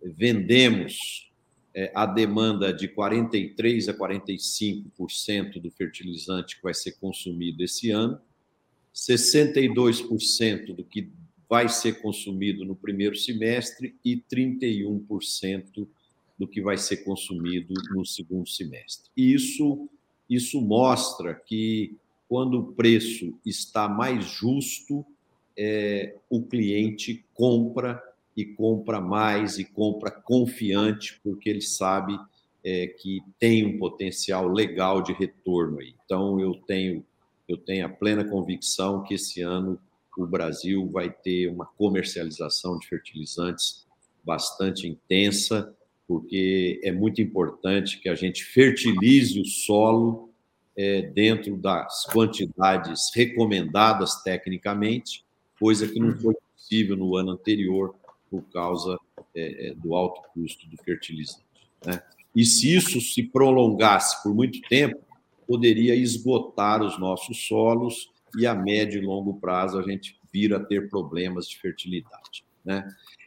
vendemos é, a demanda de 43% a 45% do fertilizante que vai ser consumido esse ano, 62% do que vai ser consumido no primeiro semestre e 31% do que vai ser consumido no segundo semestre. Isso, isso mostra que quando o preço está mais justo, é, o cliente compra e compra mais e compra confiante, porque ele sabe é, que tem um potencial legal de retorno aí. Então, eu tenho, eu tenho a plena convicção que esse ano o Brasil vai ter uma comercialização de fertilizantes bastante intensa, porque é muito importante que a gente fertilize o solo é, dentro das quantidades recomendadas tecnicamente, coisa que não foi possível no ano anterior por causa é, é, do alto custo do fertilizante. Né? E se isso se prolongasse por muito tempo, poderia esgotar os nossos solos e a médio e longo prazo a gente vira a ter problemas de fertilidade. Né?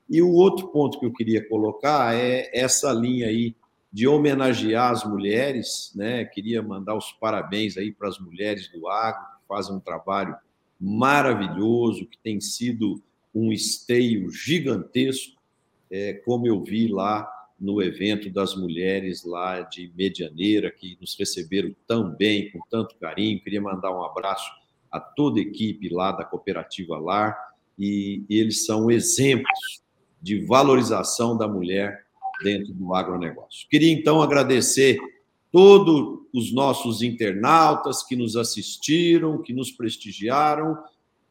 E o outro ponto que eu queria colocar é essa linha aí de homenagear as mulheres, né? Queria mandar os parabéns aí para as mulheres do agro que fazem um trabalho maravilhoso, que tem sido um esteio gigantesco, é, como eu vi lá no evento das mulheres lá de Medianeira, que nos receberam tão bem, com tanto carinho. Queria mandar um abraço a toda a equipe lá da Cooperativa Lar, e eles são exemplos de valorização da mulher dentro do agronegócio. Queria então agradecer todos os nossos internautas que nos assistiram, que nos prestigiaram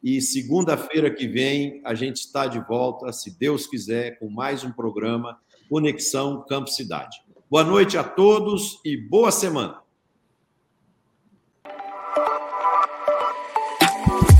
e segunda-feira que vem a gente está de volta, se Deus quiser, com mais um programa Conexão Campo Cidade. Boa noite a todos e boa semana.